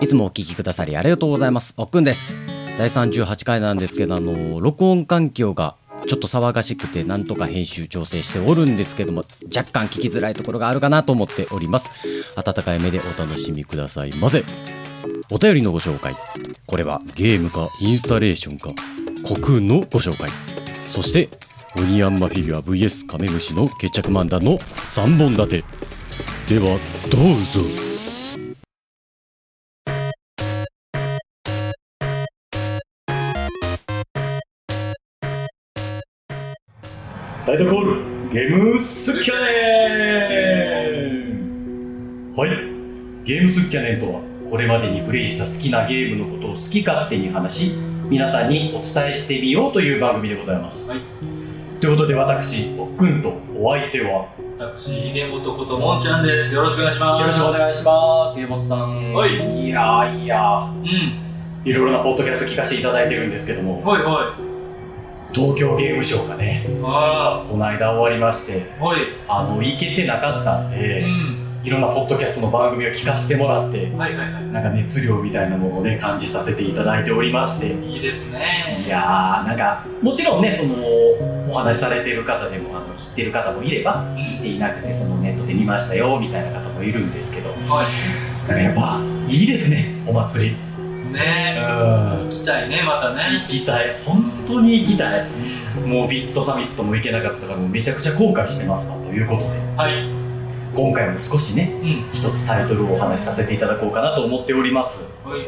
いつもお聞きくださりありがとうございます。おっくんです。第38回なんですけどあの録音環境がちょっと騒がしくてなんとか編集調整しておるんですけども若干聞きづらいところがあるかなと思っております。温かい目でお楽しみくださいませ。お便りのご紹介。これはゲームかインスタレーションか虚空のご紹介。そしてオニヤンマフィギュア VS カメムシの決着漫談の3本立て。ではどうぞ。タイトルコールゲームスキャネン。はい。ゲームスキャネンとはこれまでにプレイした好きなゲームのことを好き勝手に話し皆さんにお伝えしてみようという番組でございます、はい。ということで私おっくんとお相手は？私、秀本こともんちゃんです。よろしくお願いします。よろしくお願いします。家元さん。はい。いやーいやー。うん。いろいろなポッドキャスト聞かせていただいてるんですけども。はいは東京ゲームショウがねこの間終わりましてあ、はい。あの行けてなかったんうで、ん。いろんなポッドキャストの番組を聞かせてもらってはいはいはなんか熱量みたいなものをね感じさせていただいておりましてい。いいですね。いやーなんかもちろんねそのお話しされている方でもあの知ってる方もいればうっていなくてそのネットで見ましたよみたいな方もいるんですけどはなんかやっぱいいですねお祭りい。ねうん行きたいね、またね。行きたい本当に行きたいうん。もうビットサミットも行けなかったからもうめちゃくちゃ後悔してますわということではい。今回も少しねうん。一つタイトルをお話しさせていただこうかなと思っておりますはい。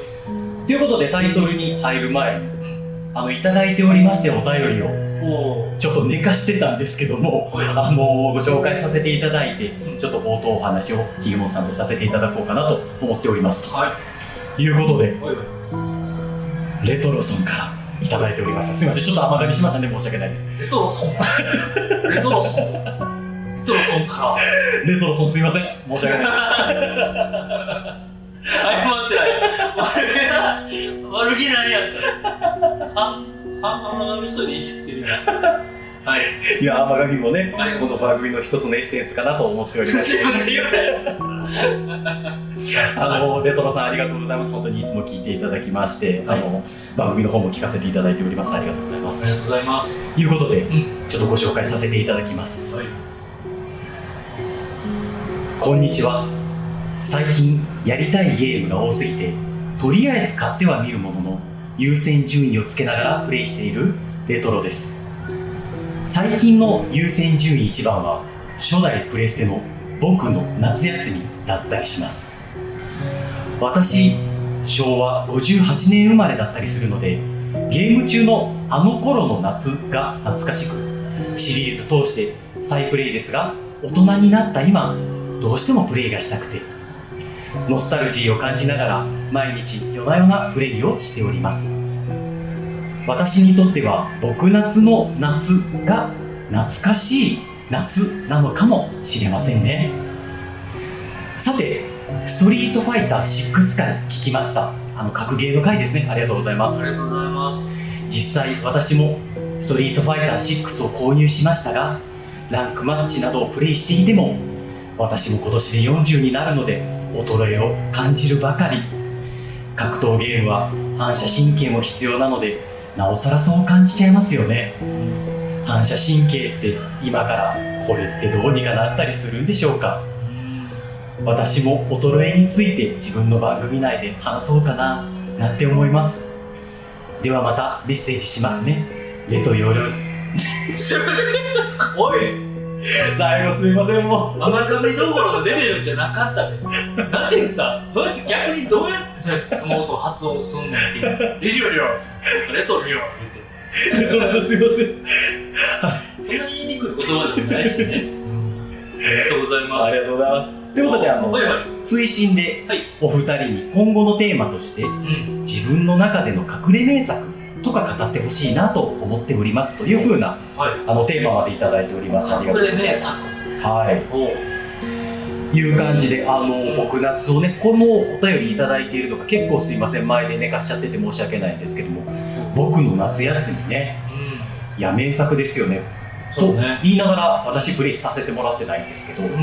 ということでタイトルに入る前にうん。あのいただいておりましてお便りを。ちょっと寝かしてたんですけどもあのご紹介させていただいてちょっと冒頭お話をひげもさんとさせていただこうかなと思っておりますはい。ということで。レトロソンからいただいておりましたすいませんちょっと甘噛みしましたね申し訳ないですレトロソン。レトロソン。レトロソンから。レトロソンすいません申し訳ない 謝ってない。悪気ない。やった。は、は、の人でいじってるやん。はい。いや甘噛みもねはい。この番組の一つのエッセンスかなと思っております あのレトロさんありがとうございます。本当にいつも聞いていただきまして、はい。あの番組の方も聞かせていただいております。ありがとうございます。ありがとうございます。ということでうん。ちょっとご紹介させていただきます、はい。こんにちは。最近やりたいゲームが多すぎてとりあえず買ってはみるものの優先順位をつけながらプレイしているレトロです最近の優先順位1番は初代プレステの僕の夏休みだったりします。私昭和58年生まれだったりするのでゲーム中のあの頃の夏が懐かしくシリーズ通して再プレイですが大人になった今どうしてもプレイがしたくてノスタルジーを感じながら毎日夜な夜なプレイをしております。私にとっては僕夏の夏が懐かしい夏なのかもしれませんね。さてストリートファイター6回聞きました。あの格ゲーの回ですね。ありがとうございます。ありがとうございます。実際私もストリートファイター6を購入しましたがランクマッチなどをプレイしていても私も今年で40になるので衰えを感じるばかり。格闘ゲームは反射神経も必要なのでなおさらそう感じちゃいますよね。反射神経って今からこれってどうにかなったりするんでしょうか。私も衰えについて自分の番組内で話そうかななんて思います。ではまたメッセージしますね。レトヨロ おい。最後すみませんもう甘噛みどころのレベルじゃなかったね。なんて言った？どうやって逆にどうやってその音発音すんねんっていう。オリオ、レトリオ言って。レトすみませんそんなに言いにくい言葉でもないしね。ありがとうございます。ありがとうございますということであのはいはい。追伸ではいお二人に今後のテーマとしてうん。自分の中での隠れ名作とか語ってほしいなと思っておりますというふうなはい。あのテーマまでいただいておりますありがとうございます作はいいう感じで、あの、僕夏をね、このお便りいただいているのが結構すいません、前で寝かしちゃってて申し訳ないんですけども、僕の夏休みね、うん。いや、名作ですよね。と。言いながら私プレイさせてもらってないんですけど、うんうんう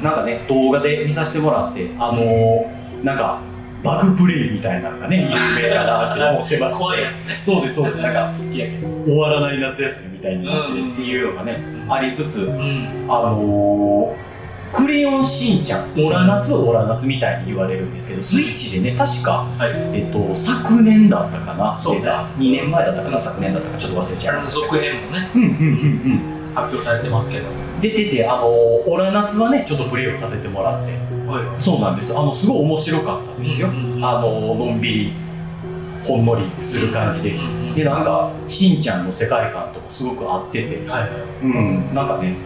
ん。なんかね、動画で見させてもらって、あのなんか、バグプレイみたいなのがね有名かなって思ってまして。怖いやつね。そうですそうです。なんか好きやけど。終わらない夏休みみたいになってっていうのがね、ありつつうん。あのークレヨンしんちゃん、オラ夏オラ夏みたいに言われるんですけど、スイッチでね、確か、はい。えっと、昨年だったかな、そうね出た2年前だったかな、昨年だったか、ちょっと忘れちゃいました。続編もね。うんうん。うん発表されてますけどうん。出てて、あのーオラ夏はね、ちょっとプレイをさせてもらって、はいそうなんです。あの、すごい面白かったですよ。うんうんあのーのんびり、ほんのりする感じで。うんで、なんか、しんちゃんの世界観ともすごく合ってて、はいはいうん、なんかね、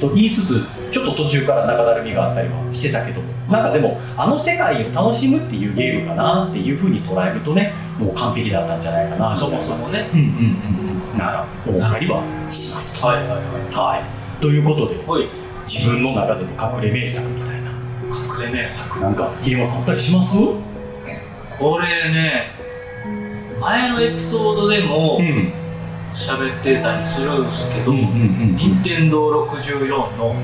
と言いつつ、ちょっと途中から中だるみがあったりはしてたけど、なんかでも、あの世界を楽しむっていうゲームかなっていうふうに捉えるとね、もう完璧だったんじゃないかな、そ。もそもねうんうんうんうん。なんか、思ったりはしますと。はいはいははい。ということで、いはい自分の中での隠れ名作みたいな。隠れ名作なんか、ひりまさんあったりします？これね前のエピソードでもん。喋ってたりするんですけど。任天堂64の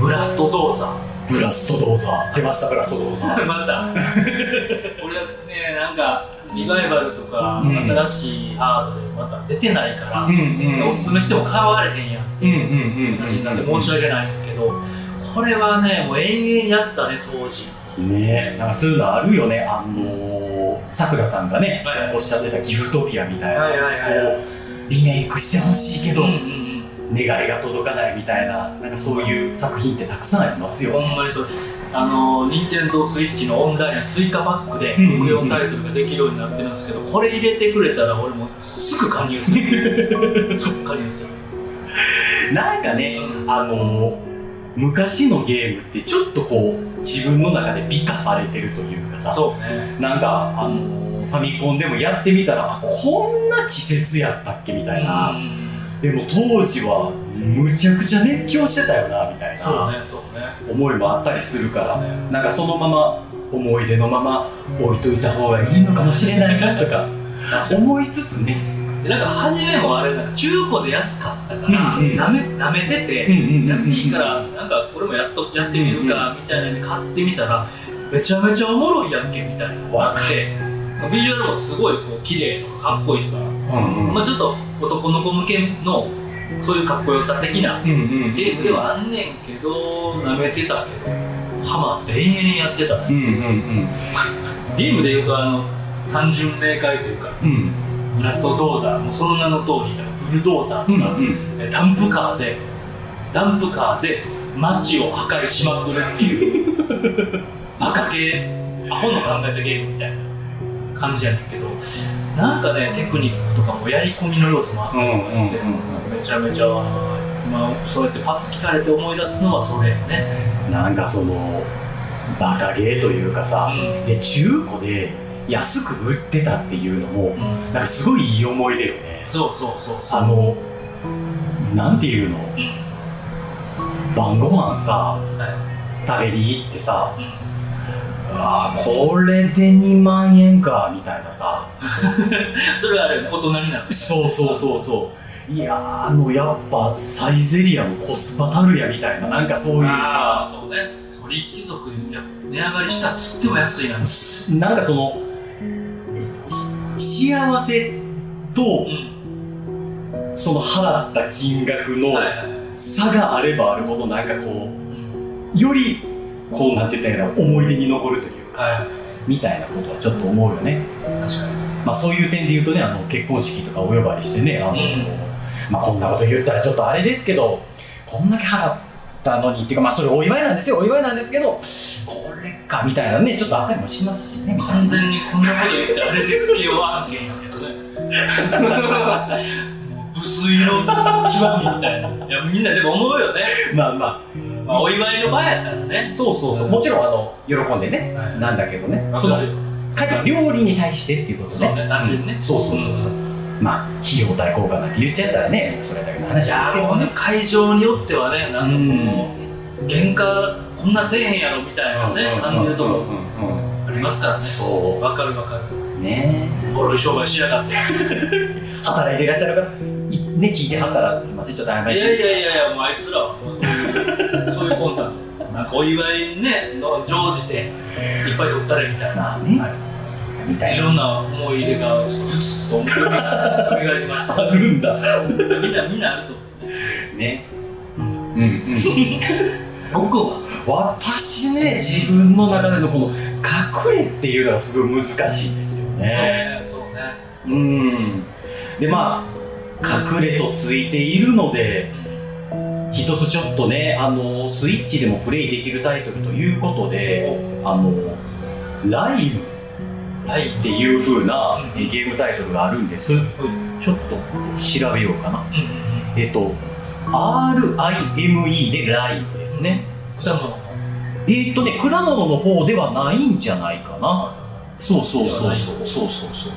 ブラストドーザブラストドーザー。出ました、ブラストドーザー。ー また。これはねなんかリバイバルとか、うん。新しいハードでまた出てないから、んおすすめしても買われへんやんってうんういうんうん。話になって申し訳ないんですけど、これはねもう延々やったね当時。ね。なんかそういうのあるよねあのさくらさんがね、はいはい。おっしゃってたギフトピアみたいな、はいはいはいこうリメイクしてほしいけど、うんうん願いが届かないみたいななんかそういう作品ってたくさんありますうんよ、ほんまにそれあの任天堂スイッチのオンラインや追加パックでうんうんうん。64タイトルができるようになってるんですけどこれ入れてくれたら俺もすぐ加入する。即加入する。なんかね、あの昔のゲームってちょっとこう自分の中で美化されてるというかさ。そうね。なんかあのファミコンでもやってみたらあこんな稚拙やったっけみたいな、うんでも当時はむちゃくちゃ熱狂してたよなみたいな思いもあったりするからなんかそのまま思い出のまま置いといた方がいいのかもしれないなとか思いつつね。でなんか初めもあれなんか中古で安かったからなめなめてて安いからなんか俺もやっとやってみるかみたいなん。で買ってみたらめちゃめちゃおもろいやんけみたいな。わかでビジュアルもすごいこう綺麗とかかっこいいとか、うんうん。まあ、ちょっと男の子向けのそういうかっこよさ的なうんうんゲームではあんねんけどなめてたけどハマって延々やってた。ねうんうん。ゲームでいうとあの単純明快というかうん。ラストドーザーもうその名の通りブルドーザーとか、うんうん。えダンプカーでダンプカーで街を破壊しまくるっていう バカゲーアホの考えたゲームみたいな感じやねんけどなんかねテクニックとかもやり込みの要素もあったりとかして、うんうんうん。めちゃめちゃ今そうやってパッと聞かれて思い出すのはそれやね、なんかそのバカゲーというかさうで中古で安く売ってたっていうのもんうん、なんかすごいいい思い出よね。そうそうそうそう。あのなんていうの？うん。晩ご飯さは食べに行ってさいうんあーこれで2万円かみたいなさ。それはあれ大人になってそうそうそうそう。いやーあのやっぱサイゼリアのコスパたるやみたいな。なんかそういうさ。そうね。鳥貴族や値上がりしたっつっても安いな。んなんかそのし幸せとうんその払った金額の差があればあるほどなんかこうんうよりこうなんてたらいいの思い出に残るというかさ、はみたいなことはちょっと思うよね。い確かに。まあそういう点で言うとねあの結婚式とかお呼ばれしてねあの、うん。まあこんなこと言ったらちょっとあれですけどこんだけ払ったのにっていうかまあそれお祝いなんですよ。お祝いなんですけどこれかみたいなねちょっとあったりもしますしね。完全にこんなこと言ってあれでつけよう案件やけどね。無粋の極みみたいな。いやみんなでも思うよね、まあままあ、お祝いの場やったらね。あそうそうそう。もちろんあの喜んでね。はい。なんだけどね。その料理に対してっていうことね。そうね単純にねそうそうそうそう。まあ費用対効果なんて言っちゃったらねそれだけの話ですけどね。会場によってはねなんかもう原価こんなせえへんやろみたいなね感じるとこありますからね。そわかるわかる。うね。ボロい商売しやがって。働いていらっしゃる方いね聞いてはったらすみませんちょっと謝りい。やいやいやいやもうあいつらはもうそういう そういう魂胆です。よなんかかお祝いにねの乗じていっぱい撮ったらみたいな、まあね。はい。みたいな。いろんな思い出がちょっとふつふつと思い返りましたあるんだ。みんなみんなあると思う。ね。うん。うん。僕は。私ね自分の中でのこの隠れっていうのがすごい難しいですよそうねねそうね。うん。でまあ隠れとついているので一つちょっとねあのスイッチでもプレイできるタイトルということであのライムはいっていう風なうんえゲームタイトルがあるんです。ちょっと調べようかな。えっと RIME でライムですね。果物の。えーっとね果物の方ではないんじゃないかな。そうそうそうそうそうそうそう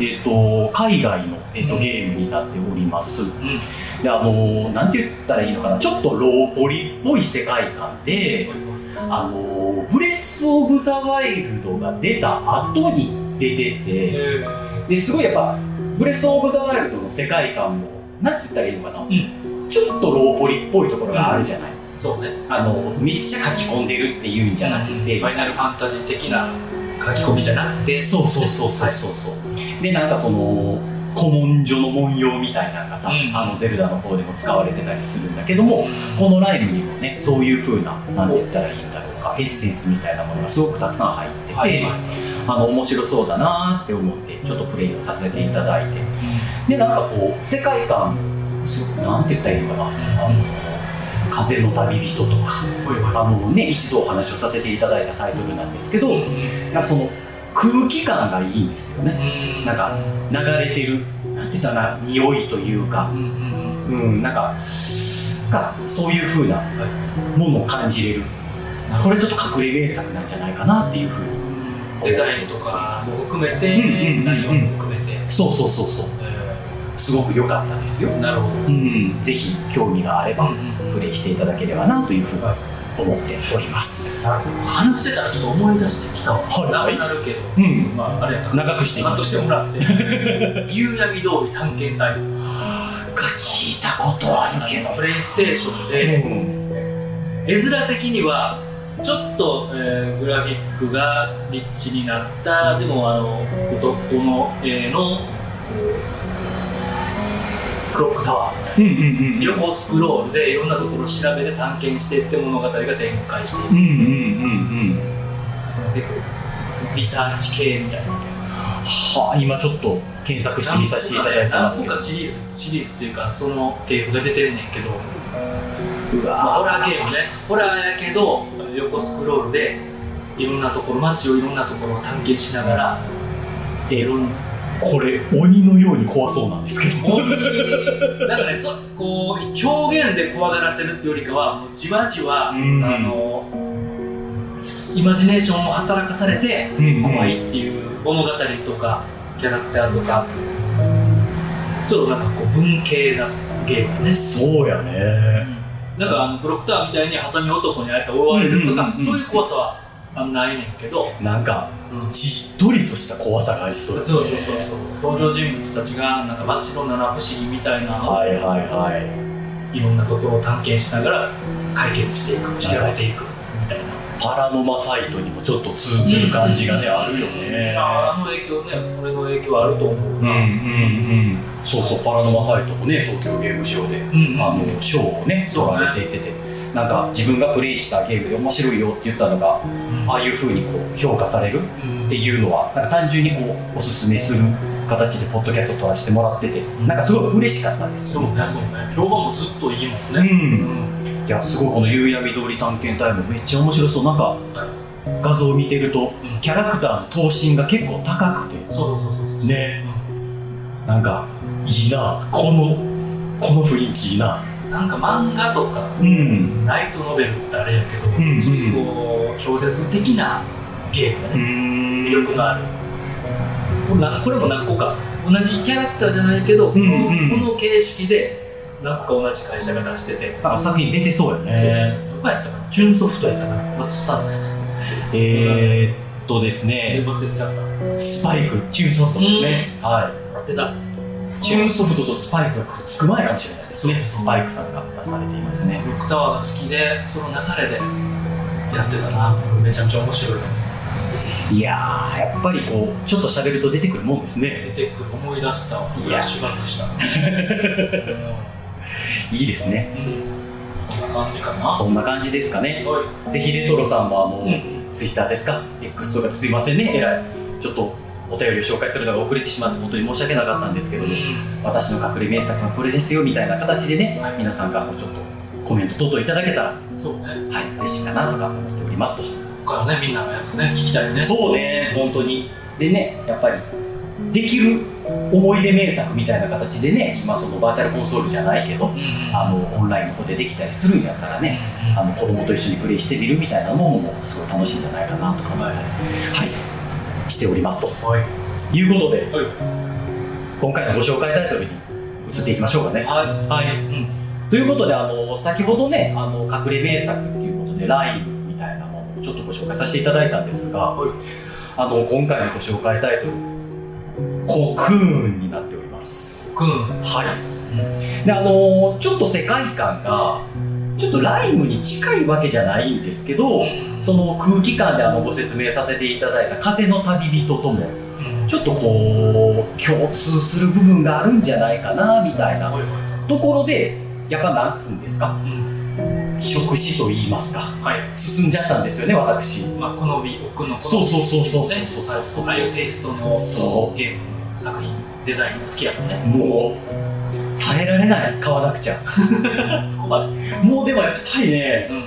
えっ、と海外の、えっとうん。ゲームになっております。うん。であのなんて言ったらいいのかな。ちょっとローポリっぽい世界観であのブレス・オブ・ザ・ワイルドが出た後に出ててえですごいやっぱブレス・オブ・ザ・ワイルドの世界観もなんて言ったらいいのかな、ん。ちょっとローポリっぽいところがあるじゃない、ーそうね。あのめっちゃ書き込んでるっていうんじゃなくて、ファイナルファンタジー的な書き込みじゃなくて。そうそうそうそうそうそう、でなんかその古文書の文様みたいなのがさ、うん。あのゼルダの方でも使われてたりするんだけどもこのライブにもねそういう風ななんて言ったらいいんだろうかエッセンスみたいなものがすごくたくさん入ってて、はい。はいあの面白そうだなって思ってちょっとプレイをさせていただいて。でなんかこう世界観すごくなんて言ったらいいのかな、あの風の旅人とか。あのね一度お話をさせていただいたタイトルなんですけど、なんかその空気感がいいんですよね。なんか流れてるなんて言ったらな匂いというか。うんなんかがそういう風なものを感じれる。うんこれちょっと隠れ名作なんじゃないかなっていう風に。デザインとかも含めて、内容も含めて、そうそうそうそう。えすごく良かったですよ。ーなるほど、うん。ぜひ興味があればプレイしていただければなというふうに思っております。話してたらちょっと思い出してきたわ、はい。長くなるけど、うん。まああれや長くしてカットまししてもらって。夕闇通り探検隊。か聞いたことあるけど。プレイステーションで、うん。絵面的にはちょっと、えーグラフィックがリッチになった。でもあのドットの絵のこうクロックタワーうんうんうん。横スクロールでいろんなところを調べて探検していって物語が展開していく。うんうんうんうリサーチ系みたいな。はあ今ちょっと検索してみさせていただいてますけど。何個かシリーズシリーズっていうかその系譜が出てんねんけど、うまあ、ホわラーゲームねホラーやけど横スクロールでいろんなところ街をいろんなところを探検しながらいろんなこれ鬼のように怖そうなんですけど。なんかねそこう表現で怖がらせるっていうよりかはもうじわじわ、うん。あのイマジネーションを働かされてうん。怖いっていう物語とかキャラクターとかちょっとなんかこう文系なゲームだね。そうやね。なんかあのブロックタワーみたいにハサミ男にあえて追われるとか、うんうんうんうん。そういう怖さはないねんけど、なんかうんじっとりとした怖さがありそうそうですねそうそうそう。登場人物たちがなんか街の七不思議みたいな、はいはいはい。いろんなところを探検しながら解決していく調べていくみたいな。パラノマサイトにもちょっと通ずる感じがね、あるよね。ああの影響ね俺の影響あると思ううんうんうんそうそうパラノマサイトもね東京ゲームショウでうんうん。あの賞をね取られていてて、なんか自分がプレイしたゲームで面白いよって言ったのがああいう風にこう評価されるうんっていうのはなんか単純にこうおすすめする形でポッドキャストを撮らせてもらっててなんかすごい嬉しかったです。そうよねそうね。評判もずっといいもんうねん。いやすごいこの夕闇通り探検隊もめっちゃ面白そう。なんか画像を見てるとうん。キャラクターの頭身が結構高くて。そうそうそうそう。ね。なんかいいな。このこの雰囲気いいななんか漫画とかうん。ライトノベルってあれやけど、んうん。そういうこう小説的なゲームだうね、ん。魅力がある。これなこれも何個か。同じキャラクターじゃないけど、んうん。この形式で何個か同じ会社が出してて、なんか作品出てそうよね。どこやったかな？チューンソフトやったかな？忘れたえー、っとですね。忘れちゃった。スパイクチューンソフトですね、はやってた。いチューンソフトとスパイクがくっつく前かもしれないですね。スパイクさんが出されていますね。ロックタワーが好きでその流れでやってたな。めちゃめちゃ面白い。いやーやっぱりこうちょっと喋ると出てくるもんですね。出てくる。思い出した。わフラッシュバックした。いいですね。うん、うん、こんな感じかな。そんな感じですかね。はい。ぜひレトロさんもあの、うん。ツイッターですか？X とかすいませんね。えらい。ちょっとお便りを紹介するのが遅れてしまって本当に申し訳なかったんですけども、私の隠れ名作はこれですよみたいな形でね、はい皆さんからもちょっとコメント等々いただけたらそうね。はい嬉しいかなとか思っておりますと。他のねみんなのやつね。聞きたいねそうね本当に。でねやっぱりできる思い出名作みたいな形でね今そのバーチャルコンソールじゃないけどうんうん。あのオンラインの方でできたりするんやったらねあの子供と一緒にプレイしてみるみたいなものもすごい楽しいんじゃないかなとか思ったり、はい、しておりますと。はい。いうことではい。今回のご紹介タイトルに移っていきましょうかね。はい。はい、うん。ということであの先ほどねあの隠れ名作っていうことでライブみたいなものをちょっとご紹介させていただいたんですが、はい。あの今回のご紹介タイトル「コクーン」になっております。くんはい。であのちょっと世界観がちょっとライムに近いわけじゃないんですけど、その空気感であのご説明させていただいた「風の旅人」ともうん。ちょっとこう共通する部分があるんじゃないかなみたいなところでやっぱなんつうんですか？うん触手と言いますか。はい。進んじゃったんですよね私。まあ好み奥の好みそうそうそうそうそうねそうそうそう。はい。ああいうテイストのそう。ゲーム作品デザイン好きやもんね。もう耐えられない買わなくちゃ。そこまで。もうでもやっぱりねうん。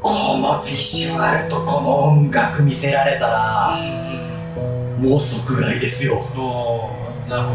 このビジュアルとこの音楽見せられたらもう即買いですよ、なるほ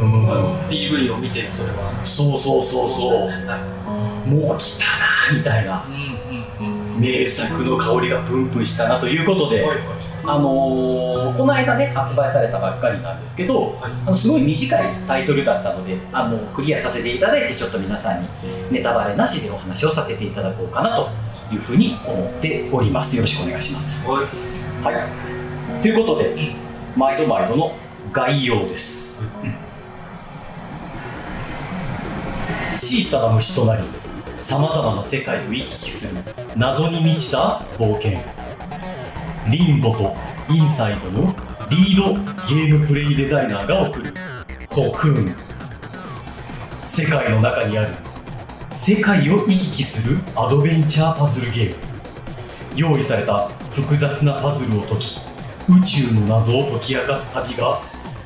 うん。ど、PV を見てそれは。そうそうそうそう。はいもう来たなみたいな。うんうんうん名作の香りがプンプンしたなということで、はいはいあのーこの間ね発売されたばっかりなんですけどはい。あのすごい短いタイトルだったのであのクリアさせていただいてちょっと皆さんにネタバレなしでお話をさせていただこうかなというふうに思っております。よろしくお願いします。はい。はい。ということでうん。毎度毎度の概要です。小さな虫となりさまざまな世界を行き来する謎に満ちた冒険リンボとインサイドのリードゲームプレイデザイナーが送る。コクーン。世界の中にある。世界を行き来するアドベンチャーパズルゲーム。用意された複雑なパズルを解き宇宙の謎を解き明かす旅が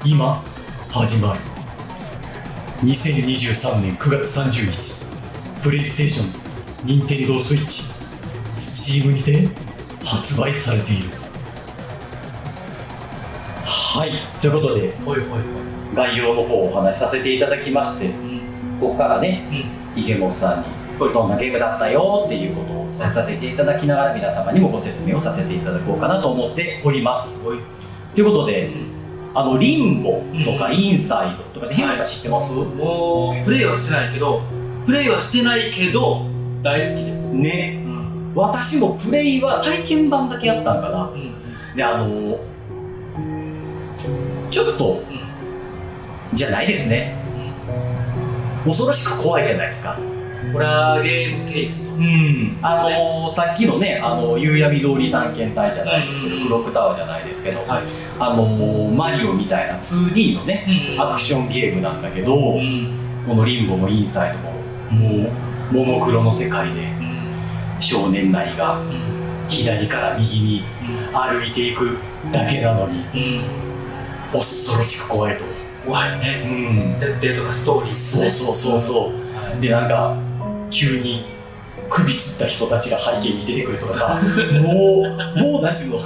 今始まる。2023年9月30日プレイステーション任天堂スイッチスチームにて発売されている。はい。ということではいはいはい。概要の方をお話しさせていただきましてうん。ここからねうん。池本さんにどんなゲームだったよっていうことをお伝えさせていただきながら皆様にもご説明をさせていただこうかなと思っております。はい。ということでうん。あのリンボとかうん。インサイドとかでヒロさん知ってます、もうプレイはしてないけどプレイはしてないけど大好きです。ね。うん私もプレイは体験版だけやったんかな。うんであのちょっとうんじゃないですね。恐ろしく怖いじゃないですか。ホラーゲームテイストうん。あのさっきのねあの夕闇通り探検隊じゃないですけど、うんクロックタワーじゃないですけど、はい。あのマリオみたいな 2D のねうんアクションゲームなんだけど、うん。このリンボもインサイドももうモノクロの世界で。うん少年なりがうん。左から右に歩いていくだけなのにうん。恐ろしく怖いと、怖いね。うん、設定とかストーリーそうそうそうそう。はいでなんか急に首つった人たちが背景に出てくるとかさ もうもうなんていうの？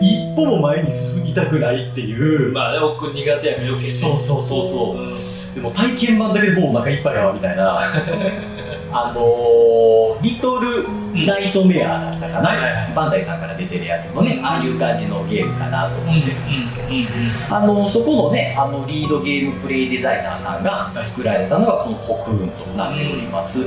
一歩も前に進みたくないっていう、まあね奥苦手やから余計ね。そうそうそうそう。うん。でも体験版だけでもうお腹いっぱいやわみたいな あのーリトルナイトメアだったかな、バンダイさんから出てるやつのねああいう感じのゲームかなと思ってるんですけど、あのそこのねあのリードゲームプレイデザイナーさんが作られたのがこのコクーンとなっております、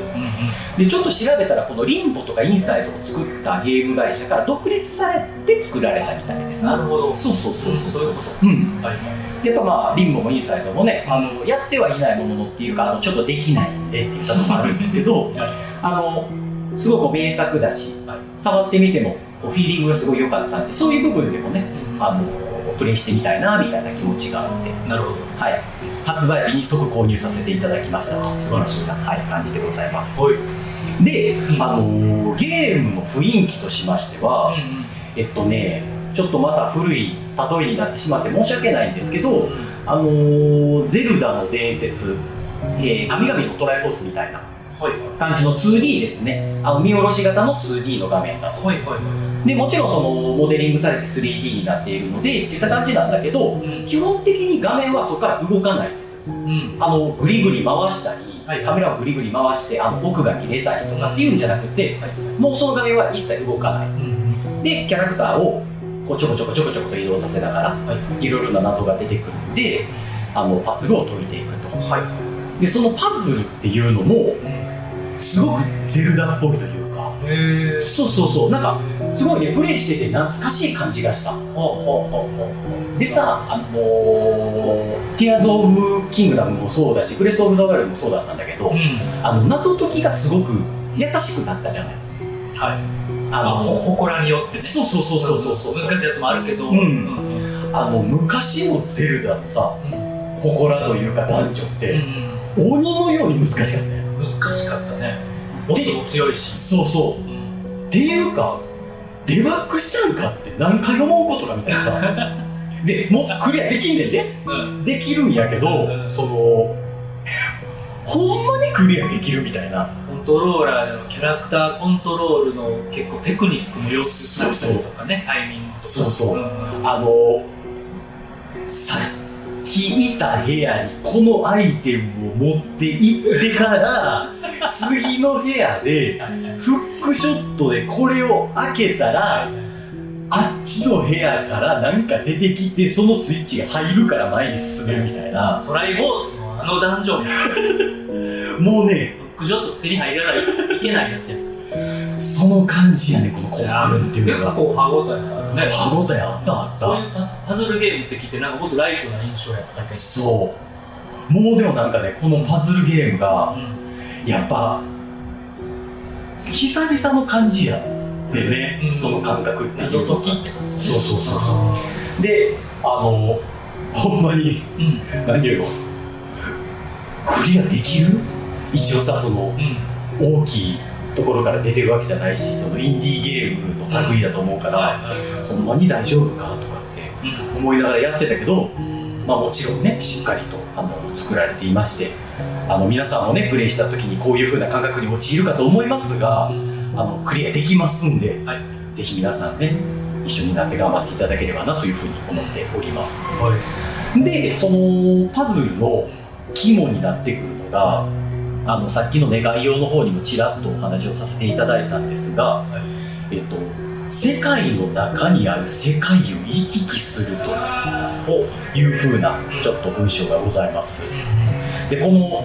でちょっと調べたらこのリンボとかインサイドを作ったゲーム会社から独立されて作られたみたいですな。るほど。そうそうそうそうそういう。こうん。とはい。はい。やっぱまあリンボもインサイドもねあのやってはいないもののっていうかあのちょっとできないんでって言ったのもあるんですけどはい。あのすごく名作だし、はい触ってみてもこうフィーリングがすごい良かったんでそういう部分でもねあのプレイしてみたいなみたいな気持ちがあって、なるほど。はい、発売日に即購入させていただきましたと素晴らしい。はい、感じでございます。はい。で、うん。あのゲームの雰囲気としましては、えっとねちょっとまた古い例えになってしまって申し訳ないんですけど、あのーゼルダの伝説、えー神々のトライフォースみたいなはい感じの 2D ですね。あの見下ろし型の 2D の画面だと。はいはいはでもちろんそのモデリングされて 3D になっているのでっていった感じなんだけどいうん。基本的に画面はそこから動かないです。うん。あのグリグリ回したり、はい。カメラをグリグリ回してあの奥が見れたりとかっていうんじゃなくて、はいもうその画面は一切動かない。うん。でキャラクターをこうちょこちょこちょこちょこと移動させながらはい。いろいろな謎が出てくるんであのパズルを解いていくと。はいでそのパズルっていうのもすごくゼルダっぽいというか。そうそうそう。なんかすごいねプレイしてて懐かしい感じがした。でさあのーティアーズ・オブ・キングダムもそうだしブレス・オブ・ザ・ワイルドもそうだったんだけど、うん。あの謎解きがすごく優しくなったじゃない。はい。ああほの祠によってね。そうそうそうそうそうそう。難しいやつもあるけど。うん。うんあの昔のゼルダのさ祠というか男女って鬼のように難しかったよ難しかったね。ボスも強いし。そうそう。っていうかデバッグしたんかって何回思うことかみたいなさ。でもうクリアできんねんで。うん。できるんやけど、うん。そのほんまにクリアできるみたいな。コントローラーでのキャラクターコントロールの結構テクニックも要求されたりとかねタイミングとか。そうそう。んん。あのさっきいた部屋にこのアイテムを持って行ってから次の部屋でフックショットでこれを開けたらあっちの部屋からなんか出てきてそのスイッチが入るから前に進めるみたいな。トライボースのあのダンジョンにもうねフックショット手に入らない。といけないやつや。その感じやねこの興奮っていう結のが。構歯応えあるね。歯応えあったあった。こういうパズルゲームって聞いてなんかもっとライトな印象やったけど。そう。もうでもなんかねこのパズルゲームがうん。やっぱ久々の感じやってね、うん。その感覚っていう謎解きって感じね。そうそうそうそう。であのほんまにうん。何ていうの？クリアできる？一応さそのうん。大きいところから出てるわけじゃないしそのインディーゲームの類だと思うから、ほんまに大丈夫かとかってうん。思いながらやってたけど、うん。まあ、もちろんねしっかりとあの作られていましてあの皆さんもねプレイした時にこういう風な感覚に陥るかと思いますがあのクリアできますんで、はい。ぜひ皆さんね一緒になって頑張っていただければなというふうに思っております。はい。でそのパズルの肝になってくるのがあのさっきのね概要の方にもちらっとお話をさせていただいたんですが、えっと世界の中にある世界を行き来するというふうなちょっと文章がございます。でこの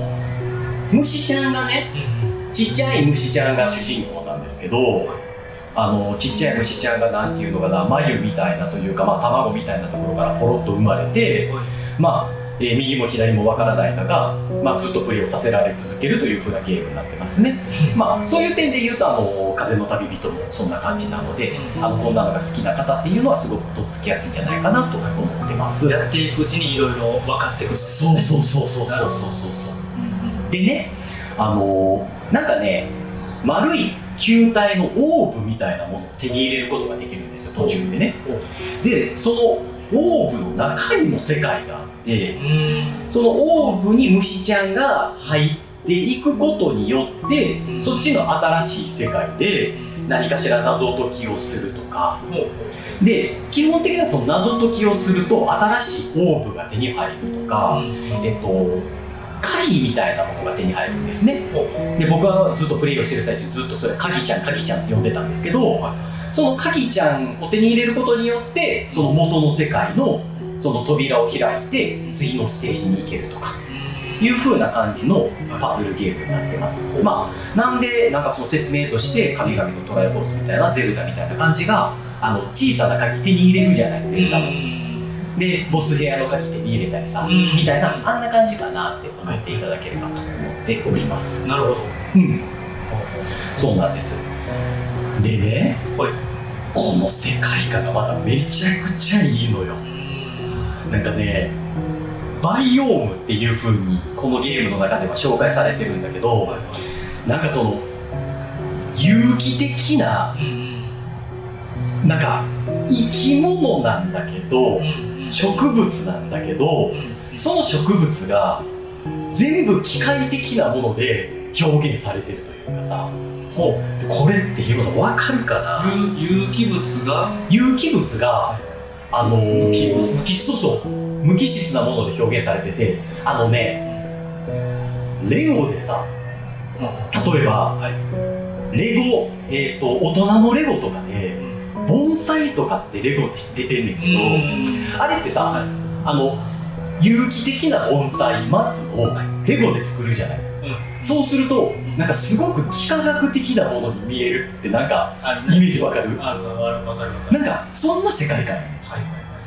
虫ちゃんがねちっちゃい虫ちゃんが主人公なんですけどあのちっちゃい虫ちゃんがなんていうのかな眉みたいなというか、まあ、卵みたいなところからポロッと生まれて、まあえー右も左もわからない中、まあ、ずっとプレイをさせられ続けるというふうなゲームになってますね。まあ、そういう点で言うとあの風の旅人もそんな感じなのであのこんなのが好きな方っていうのはすごくとっつきやすいんじゃないかなと思ってます。やっていくうちにいろいろ分かってくるそうそうそうそうそうそうそうそう。でね、あのーなんかね、丸い球体のオーブみたいなものを手に入れることができるんですよ、途中でね。で、そのオーブの中にも世界がて、うん。そのオーブに虫ちゃんが入っていくことによって、うん。そっちの新しい世界で何かしら謎解きをするとか、で、基本的にはその謎解きをすると新しいオーブが手に入るとか、えっと、鍵みたいなものが手に入るんですね。で、僕はずっとプレイをしてる最中、ずっとそれ、鍵ちゃん、鍵ちゃんって呼んでたんですけど、その鍵ちゃんを手に入れることによって、その元の世界のその扉を開いて、次のステージに行けるとか、いう風な感じのパズルゲームになってます。まあ、なんで、なんかその説明として、神々のトライボスみたいな、ゼルダみたいな感じが、あの、小さな鍵手に入れるじゃない、ゼルダの。で、ボス部屋の鍵手に入れたりさ、うん。みたいな、あんな感じかなって思っていただければと思っております。なるほど。うん。そうなんです。でねはい。この世界観がまためちゃくちゃいいのよ。うんなんかねバイオームっていう風にこのゲームの中では紹介されてるんだけどなんかその有機的なうんなんか生き物なんだけど植物なんだけどうんその植物が全部機械的なもので表現されてるというかさ。これってヒロさん分かるかな？有有機物が？有機物があのー無機無機そうそう無機質なもので表現されててあのねレゴでさ例えばはい。レゴ、えー、と大人のレゴとかで盆栽とかってレゴって出てんねんうけど、ん。あれってさ、はい。あの有機的な盆栽松をレゴで作るじゃない、そうするとなんかすごく幾何学的なものに見えるってなんかあイメージわかる。なんかそんな世界観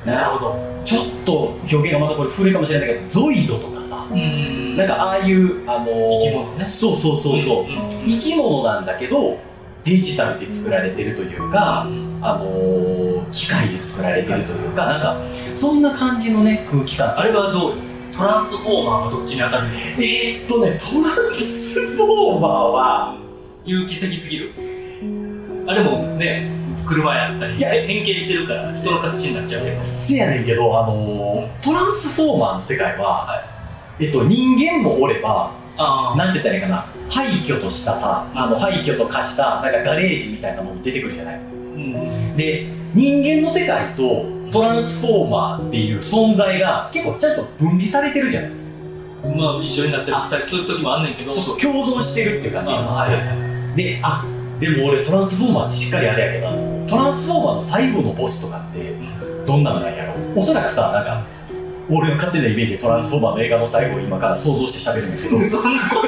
なるほど。ちょっと表現がまたこれ古いかもしれないけどゾイドとかさ。うん。なんかああいうあのー生き物ね。そうそうそうそう、んん生き物なんだけどデジタルで作られてるというか、あのー機械で作られてるというか、なんかそんな感じのね空気感。あれはどう？トランスフォーマーはどっちに当たるえー、っとねトランスフォーマーは有機的すぎる？あれもね車やったりいや変形してるから人の形になっちゃうけど。せやねんけど、あのートランスフォーマーの世界は、はい。えっと、人間もおればあなんて言ったらいいかな廃墟としたさあの廃墟と化したなんかガレージみたいなもの出てくるじゃない？うん。で人間の世界とトランスフォーマーっていう存在が結構ちゃんと分離されてるじゃないまあ一緒になってたりする時もあんねんけど。そうそう共存してるっていう感じであでも俺トランスフォーマーってしっかりあれやけどトランスフォーマーの最後のボスとかってどんなんなんやろ？おそらくさなんか俺の勝手なイメージでトランスフォーマーの映画の最後を今から想像して喋るんだけど。そんなこ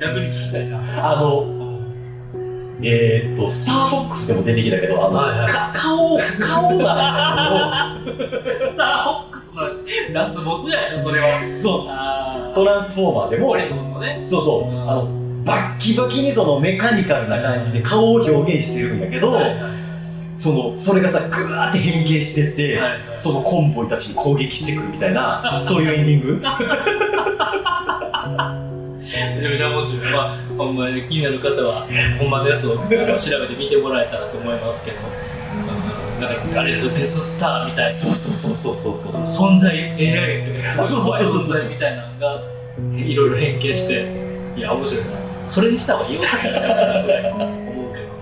逆に聞きたいな。あのえー、っとスターフォックスでも出てきたけどあの、はいはい。か顔顔なんだ スターフォックスのラスボスじゃないのそれは。そう。あトランスフォーマーでも俺ののね。そうそう。うん。あのバッキバキにそのメカニカルな感じで顔を表現してるんだけど、はいはい。そのそれがさグワーって変形してって、はいはい。そのコンボイたちに攻撃してくるみたいなそういうエンディング。めちゃめちゃ面白い。まあ、ほんまに気になる方は、ほんまのやつをあの調べてみてもらえたらと思いますけど、うん、なんか、あれデススターみたいな、そうそうそうそうそうそう。存在、AI ってすごい怖いそうそうそうそう存在みたいなのが、いろいろ変形して、いや、面白いな。それにした方がいいよぐらい思うけど。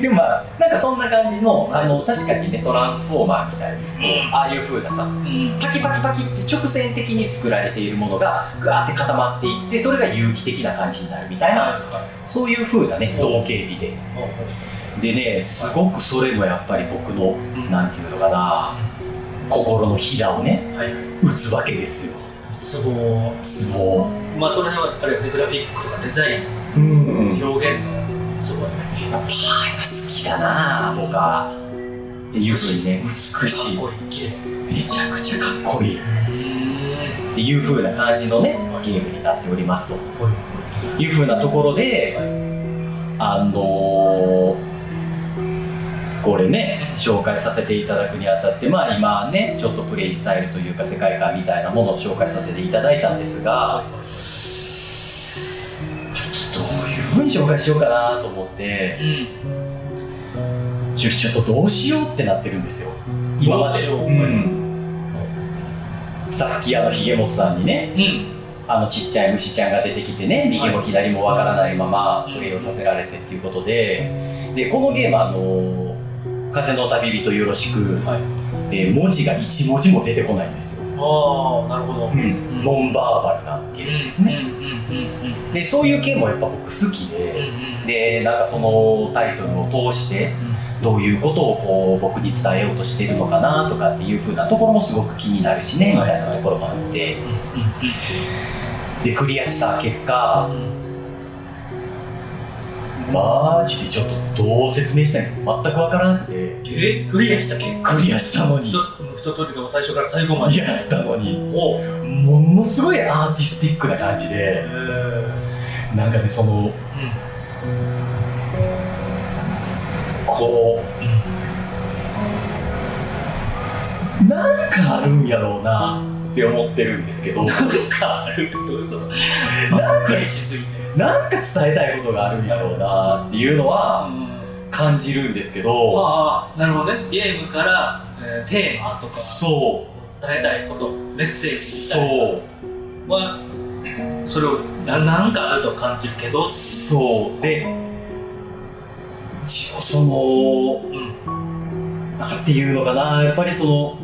でもまあなんかそんな感じのあの確かにねトランスフォーマーみたいにこう、うん。ああいう風なさうん。パキパキパキって直線的に作られているものがグワーって固まっていってそれが有機的な感じになるみたいなそういう風なね造形美で。でねすごくそれもやっぱり僕のうん。なんていうのかな心のひだをねはい。打つわけですよ。ツボツボまあ、その辺は、あれグラフィックとかデザイうん。ン、表現のツボやね。やっぱ好きだな僕は。ってい。う風にね美しい。かっこいい、綺麗。めちゃくちゃかっこいい。っうん。ていう風な感じのねゲームになっておりますと。いうい。う風なところであのーこれね紹介させていただくにあたってまあ今ねちょっとプレイスタイルというか世界観みたいなものを紹介させていただいたんですがに紹介しようかなと思ってうん。ちょちょっとどうしようってなってるんですよ。今まで。どうん。さっきあのひげもつさんにねうん。あのちっちゃい虫ちゃんが出てきてね右も左もわからないままうん。プレイをさせられてっていうことででこのゲームあの「風の旅人よろしく」はい。えー文字が1文字も出てこないんですよ、ああ、なるほど。うん。ノンバーバルなゲームですね、うんうんうんでそういうゲームもやっぱ僕好きで、うん。でなんかそのタイトルを通してどういうことをこう僕に伝えようとしているのかなとかっていう風なところもすごく気になるしねみはい。たいなところもあって。でクリアした結果うんうん。マジでちょっとどう説明したいの全く分からなくて。え？クリアしたっけクリアしたのに。一通りの最初から最後まで。やったのに。ものすごいアーティスティックな感じで。なんかねその、こう、なんかあるんやろうな、って思ってるんですけど。なんかある？どういうこと？なんかびっくりしすぎて。なんか伝えたいことがあるんやろうなっていうのは感じるんですけど。ああなるほどね。ゲームから、えーテーマとかそ伝えたいことメッセうージみたいそう。なはそれをななんかあると感じるけど。そう。で一応そのうん。なんていうのかな。やっぱりその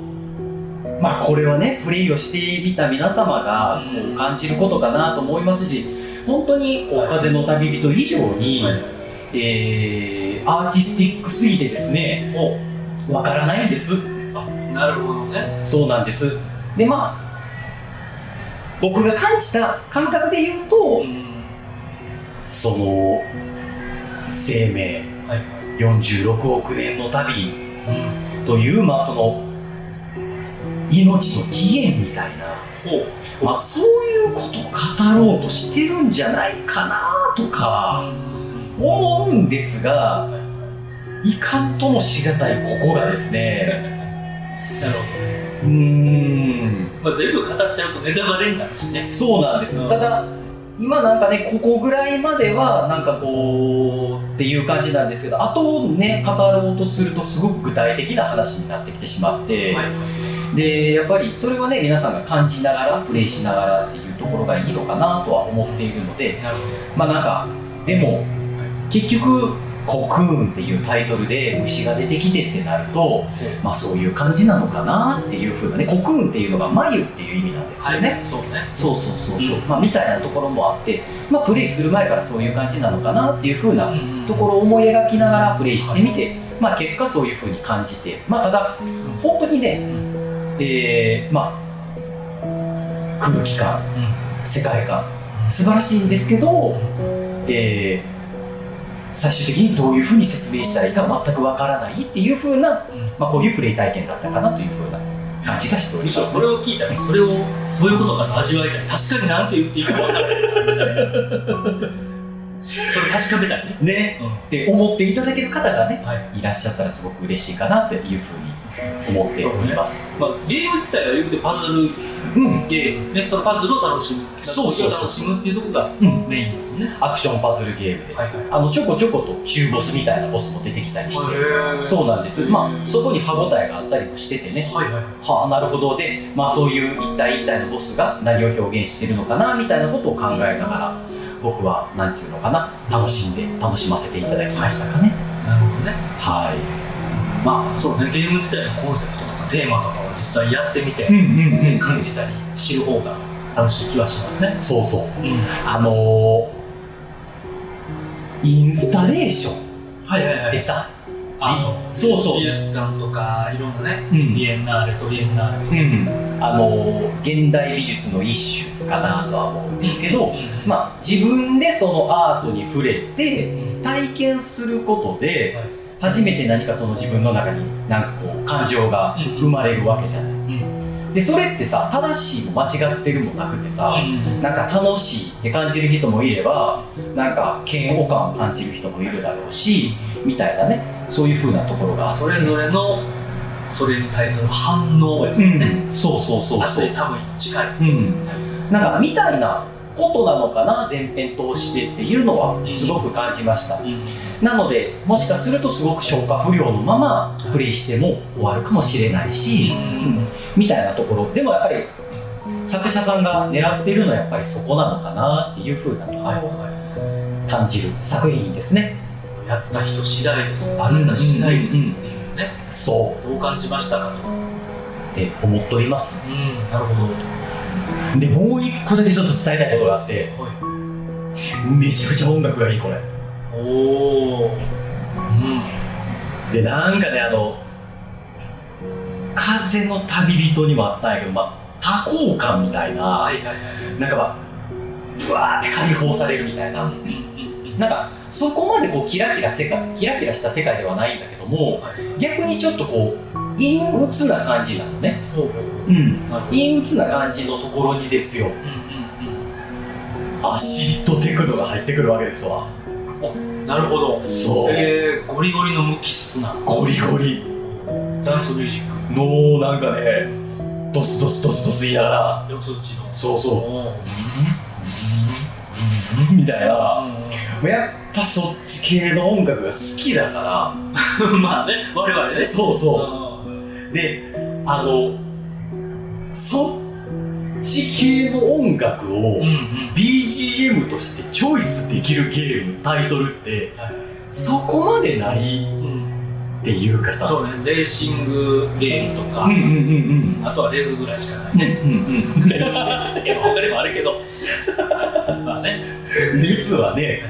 まあこれはねプレイをしてみた皆様がこう感じることかなと思いますし本当にこうはい風の旅人以上に、はい。えーアーティスティックすぎてですねわからないんです。あなるほどね。そうなんです。でまあ僕が感じた感覚で言うと、うん。その生命。はいはい。46億年の旅うん。というまあその命の起源みたいな。ほう。まあ、そういうことを語ろうとしてるんじゃないかなとか思うんですがいかんともしがたいここがですね。なるほうーん。ど、まあ、全部語っちゃうとネタバレになるしね。そうなんです。ただ今なんかねここぐらいまではなんかこうっていう感じなんですけどあとね語ろうとするとすごく具体的な話になってきてしまって、はいでやっぱりそれはね皆さんが感じながらプレイしながらっていうところがいいのかなとは思っているのでまあなんかでも結局「コクーン」っていうタイトルで虫が出てきてってなるとどまあそういう感じなのかなっていうふうなねコクーンっていうのが眉っていう意味なんですよね、そうね。そうそうそうそう、うん。まあみたいなところもあってまあプレイする前からそういう感じなのかなっていうふうなうん。ところを思い描きながらプレイしてみて、まあ結果そういうふうに感じてまあただ本当にねえー、まあ空気感世界観素晴らしいんですけど、えー最終的にどういうふうに説明したらいいか全くわからないっていうふうな、まあ、こういうプレイ体験だったかなというふうな感じがしております。むしろそれを聞いたらそれをそういうことかと味わいたい確かになんて言っていいか分からない。それ確かめたいね、ね。うん。って思っていただける方がねはい。いらっしゃったらすごく嬉しいかなというふうに思っております、まあ、ゲーム自体は言うてパズルうん。ゲームねそのパズルを楽しむ。そうそう楽しむっていうところがうんメイン。ですねアクションパズルゲームで、はいはい。あのちょこちょこと中ボスみたいなボスも出てきたりして、へそうなんです。まあそこに歯応えがあったりもしててね。はいはい。はあなるほど。で、まあ、そういう一体一体のボスが何を表現してるのかなみたいなことを考えながら僕は何て言うのかな楽しんで楽しませていただきましたかね。なるほどね。はいまあそうねゲーム自体のコンセプトとかテーマとかを実際やってみて、ん感じたり知る方が楽しい気はしますね。そうそう。うん。あのー、インスタレーショはいはいはい。ンでさ、あのそうそう。美術館とかいろんなねうん。ビエンナーレトリエンナーレうん、あのー現代美術の一種かなとは思うんですけど、うん。まあ、自分でそのアートに触れてうん。体験することで、はい初めて何かその自分の中になんかこう感情が生まれるわけじゃない、うん。でそれってさ正しいも間違ってるもなくてさ、うんなんか楽しいって感じる人もいればなんか嫌悪感を感じる人もいるだろうしみたいなね。そういう風なところがそれぞれのそれに対する反応やからね、そうそうそうそう。暑い寒い近い。うん、なんかみたいなことなのかな前編通してっていうのはすごく感じました、なのでもしかするとすごく消化不良のままプレイしても終わるかもしれないし、うん。みたいなところ。でもやっぱり作者さんが狙ってるのはやっぱりそこなのかなっていうふうな感じる作品ですね。いやった人次第です。あんな次第ですっていうね。そどう感じましたかと。うって思っております。うん。なるほどでもう一個だけちょっと伝えたいことがあって。はめちゃくちゃ音楽がいいこれ。いおおうん。でなんかねあの風の旅人にもあったんやけど、まあ、多幸感みたいな、はいはいはい。なんかまあブワーって解放されるみたいな、うんうんうんなんかそこまでこうキラキラ世界キラキラした世界ではないんだけども、はい。逆にちょっとこう陰鬱な感じなのねうん。陰鬱な感じのところにですよ。うんうんアシッドテクノが入ってくるわけですわ。うんなるほど。そう。えー、ゴリゴリの無機質な。ゴリゴリ。ダンスミュージック。のなんかねドスドスドスドス言いながら。四つ打ちの。そうそう。おみたいなーやっぱそっち系の音楽が好きだかうんまあね我々らねそうそううであのそっち系の音楽をんうん。BGM としてチョイスできるゲームタイトルってはい。そこまでないうん。っていうかさ。そうねレーシングゲームとか、うんうんうんあとはレーズぐらいしかないうんね、うんうん。いや他にもあるけど。まあね。熱はね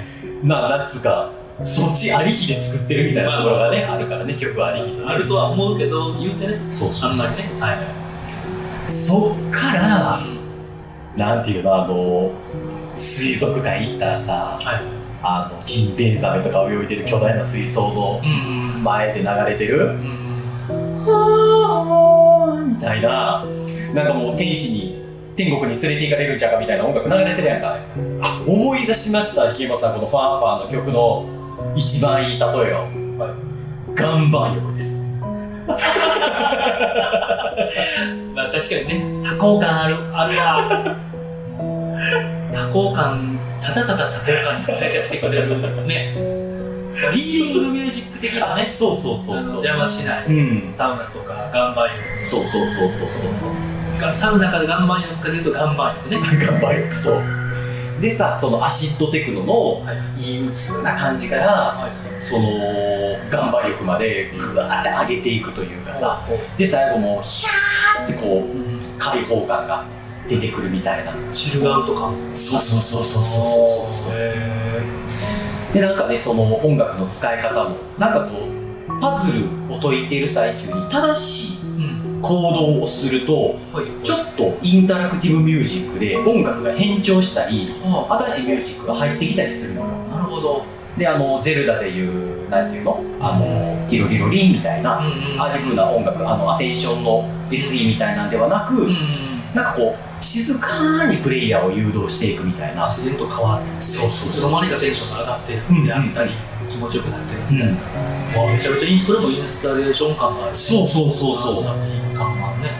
ななんつうかそっちありきで作ってるみたいなところがねあるからね曲ありきでね。あるとは思うけど言うてね。そうそうそう。あんまりね。はいそっからうんなんていうのあの水族館行ったらさはい。あのジンベエザメとか泳いでる巨大な水槽の前で流れてるうんはーみたいな。なんかもう天使に天国に連れて行かれるんちゃうかみたいな音楽流れてるやんかあ思い出しましたひけまさんこのファンファンの曲の一番いい例えを、岩盤浴です まあ確かにね多幸感あるあるわ多幸感ただただ多幸感に連れてってくれるね。まあリーディングミュージック的なねそうそうそうそう。邪魔しない。うん。サウナとか岩盤浴。そうそうそうそうそう。そうがサウナから岩盤浴かでいうと岩盤浴ね。岩盤浴そう。でさそのアシッドテクノのはい。陰鬱な感じからはい。その岩盤浴までグワーって上げていくというかさ。で最後もうヒャーってこううん。開放感が出てくるみたいな。チルそうそうそうそうそうそうそうへでなんかねその音楽の使い方もなんかこうパズルを解いている最中に正しい行動をするとはい。ちょっとインタラクティブミュージックで音楽が変調したりは新しいミュージックが入ってきたりするのよ。あなるほどであのゼルダでいうなんていうの？あのティロリロリンみたいな、ああいう風な音楽あのアテンションの SE みたいなんではなく、なんかこう静かにプレイヤーを誘導していくみたいな自然と変わるそうそういつの間にかテンションが上がってであったり気持ちよくなってるうんみたいなわあめちゃめちゃインそれもインスタレーション感があるそうそうそうそう。作品感もあるね。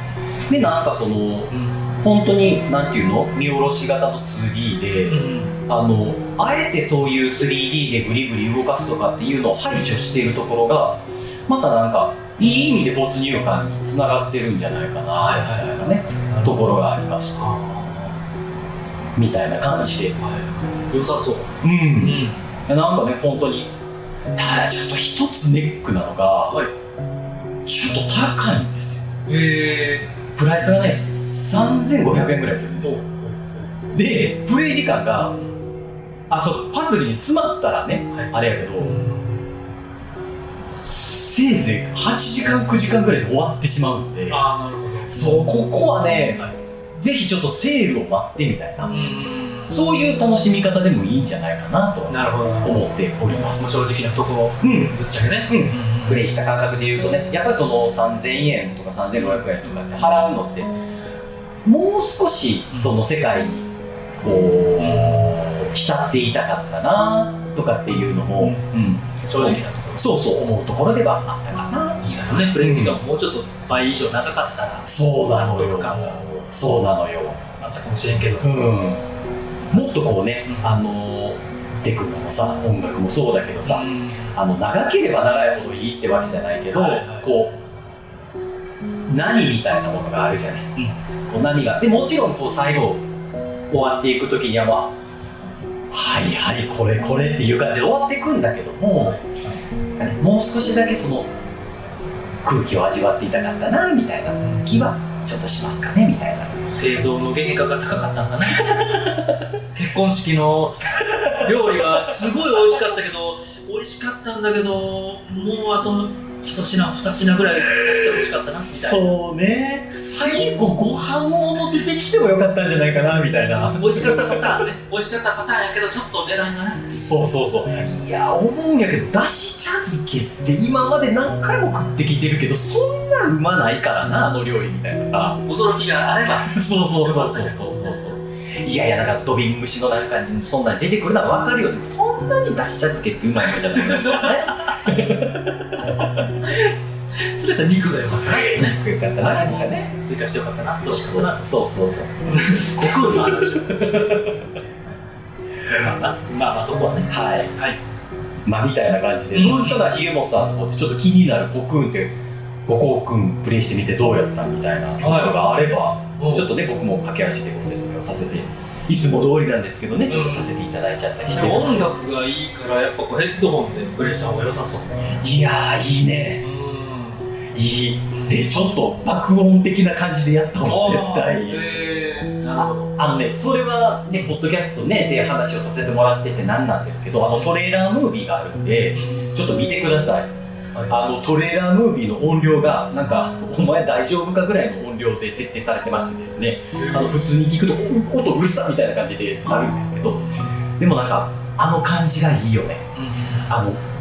でなんかそのうん。本当になんていうの？見下ろし型の 2D で、うんあのあえてそういう 3D でグリグリ動かすとかっていうのを排除しているところがまたなんかいい意味で没入感につながってるんじゃないかなみはいはいたいなねところがありましたあみたいな感じで。ーはい。良さそう。うん。うん。なんかね本当にただちょっと一つネックなのがはい。ちょっと高いんですよ。へえ。プライスがね3500円ぐらいするんですよ。でプレイ時間があちょっとパズルに詰まったらねはい。あれやけどせいぜい8時間9時間ぐらいで終わってしまうんでああなるほど。そうここはね、はい。ぜひちょっとセールを待ってみたいな、うん。そういう楽しみ方でもいいんじゃないかなと思っております、正直なところうん、ぶっちゃけね。うん。うん。プレイした感覚で言うとねやっぱりその3000円とか3500円とかって払うのってもう少しその世界にこう浸っていたかったなとかっていうのも、うん。正直なところ。そうそう思うところではあったかな。そうね。プレイ時間ももうちょっと倍以上長かったらそうなのよ。そうなのよ。あったかもしれんけど。うん。もっとこうね、うん。あのテクノもさ音楽もそうだけどさ、うん。あの長ければ長いほどいいってわけじゃないけど、はいはい。こう波みたいなものがあるじゃない、ん。こう波がでもちろんこう最後終わっていく時にはまあはいはいこれこれっていう感じで終わっていくんだけども、もう少しだけその空気を味わっていたかったなみたいな気はちょっとしますかねみたいな。製造の原価が高かったんかな。結婚式の料理はすごい美味しかったけど美味しかったんだけどもうあと一品二品ぐらい足してほしかったなみたいな。そうね。最後ご飯も出てきてもよかったんじゃないかなみたいな。美味しかったパターンね。美味しかったパターンやけどちょっと値段がね。そうそうそう。いや思うんやけどだし茶漬けって今まで何回も食ってきてるけどそんなうまないからなあの料理みたいなさ。驚きがあれば。そうそうそうそうそうそう。そういいやいやなんかドビン虫の中にそんなに出てくるのは分かるよ。でもそんなに出し茶漬けってうまいもんじゃないんだよねそれやったら肉が良かったなねよかったな。とかね。追加してよかったな。そうそそうう。そうそうそうまあまあそこはね。はい。はい。まあみたいな感じで、うん。どうですかひげもさんの方でちょっと気になるコクーンって五コくんプレイしてみてどうやったみたいなことがあれば、ちょっとね僕も駆け足でご説明をさせていつも通りなんですけどねちょっとさせていただいちゃったりして、音楽がいいからやっぱこうヘッドホンでプレイした方が良さそう。いやーいいねうんいいでちょっと爆音的な感じでやった方が絶対。いいえー、なるほどあのねそれはねポッドキャストねで話をさせてもらってて何なんですけどあのトレーラームービーがあるんでうん。ちょっと見てください。はい。あのトレーラームービーの音量がなんかお前大丈夫かぐらいの音量で設定されてましてですね。あの普通に聞くとお音うるさみたいな感じでなるんですけど。でもなんかあの感じがいいよね。うん。あの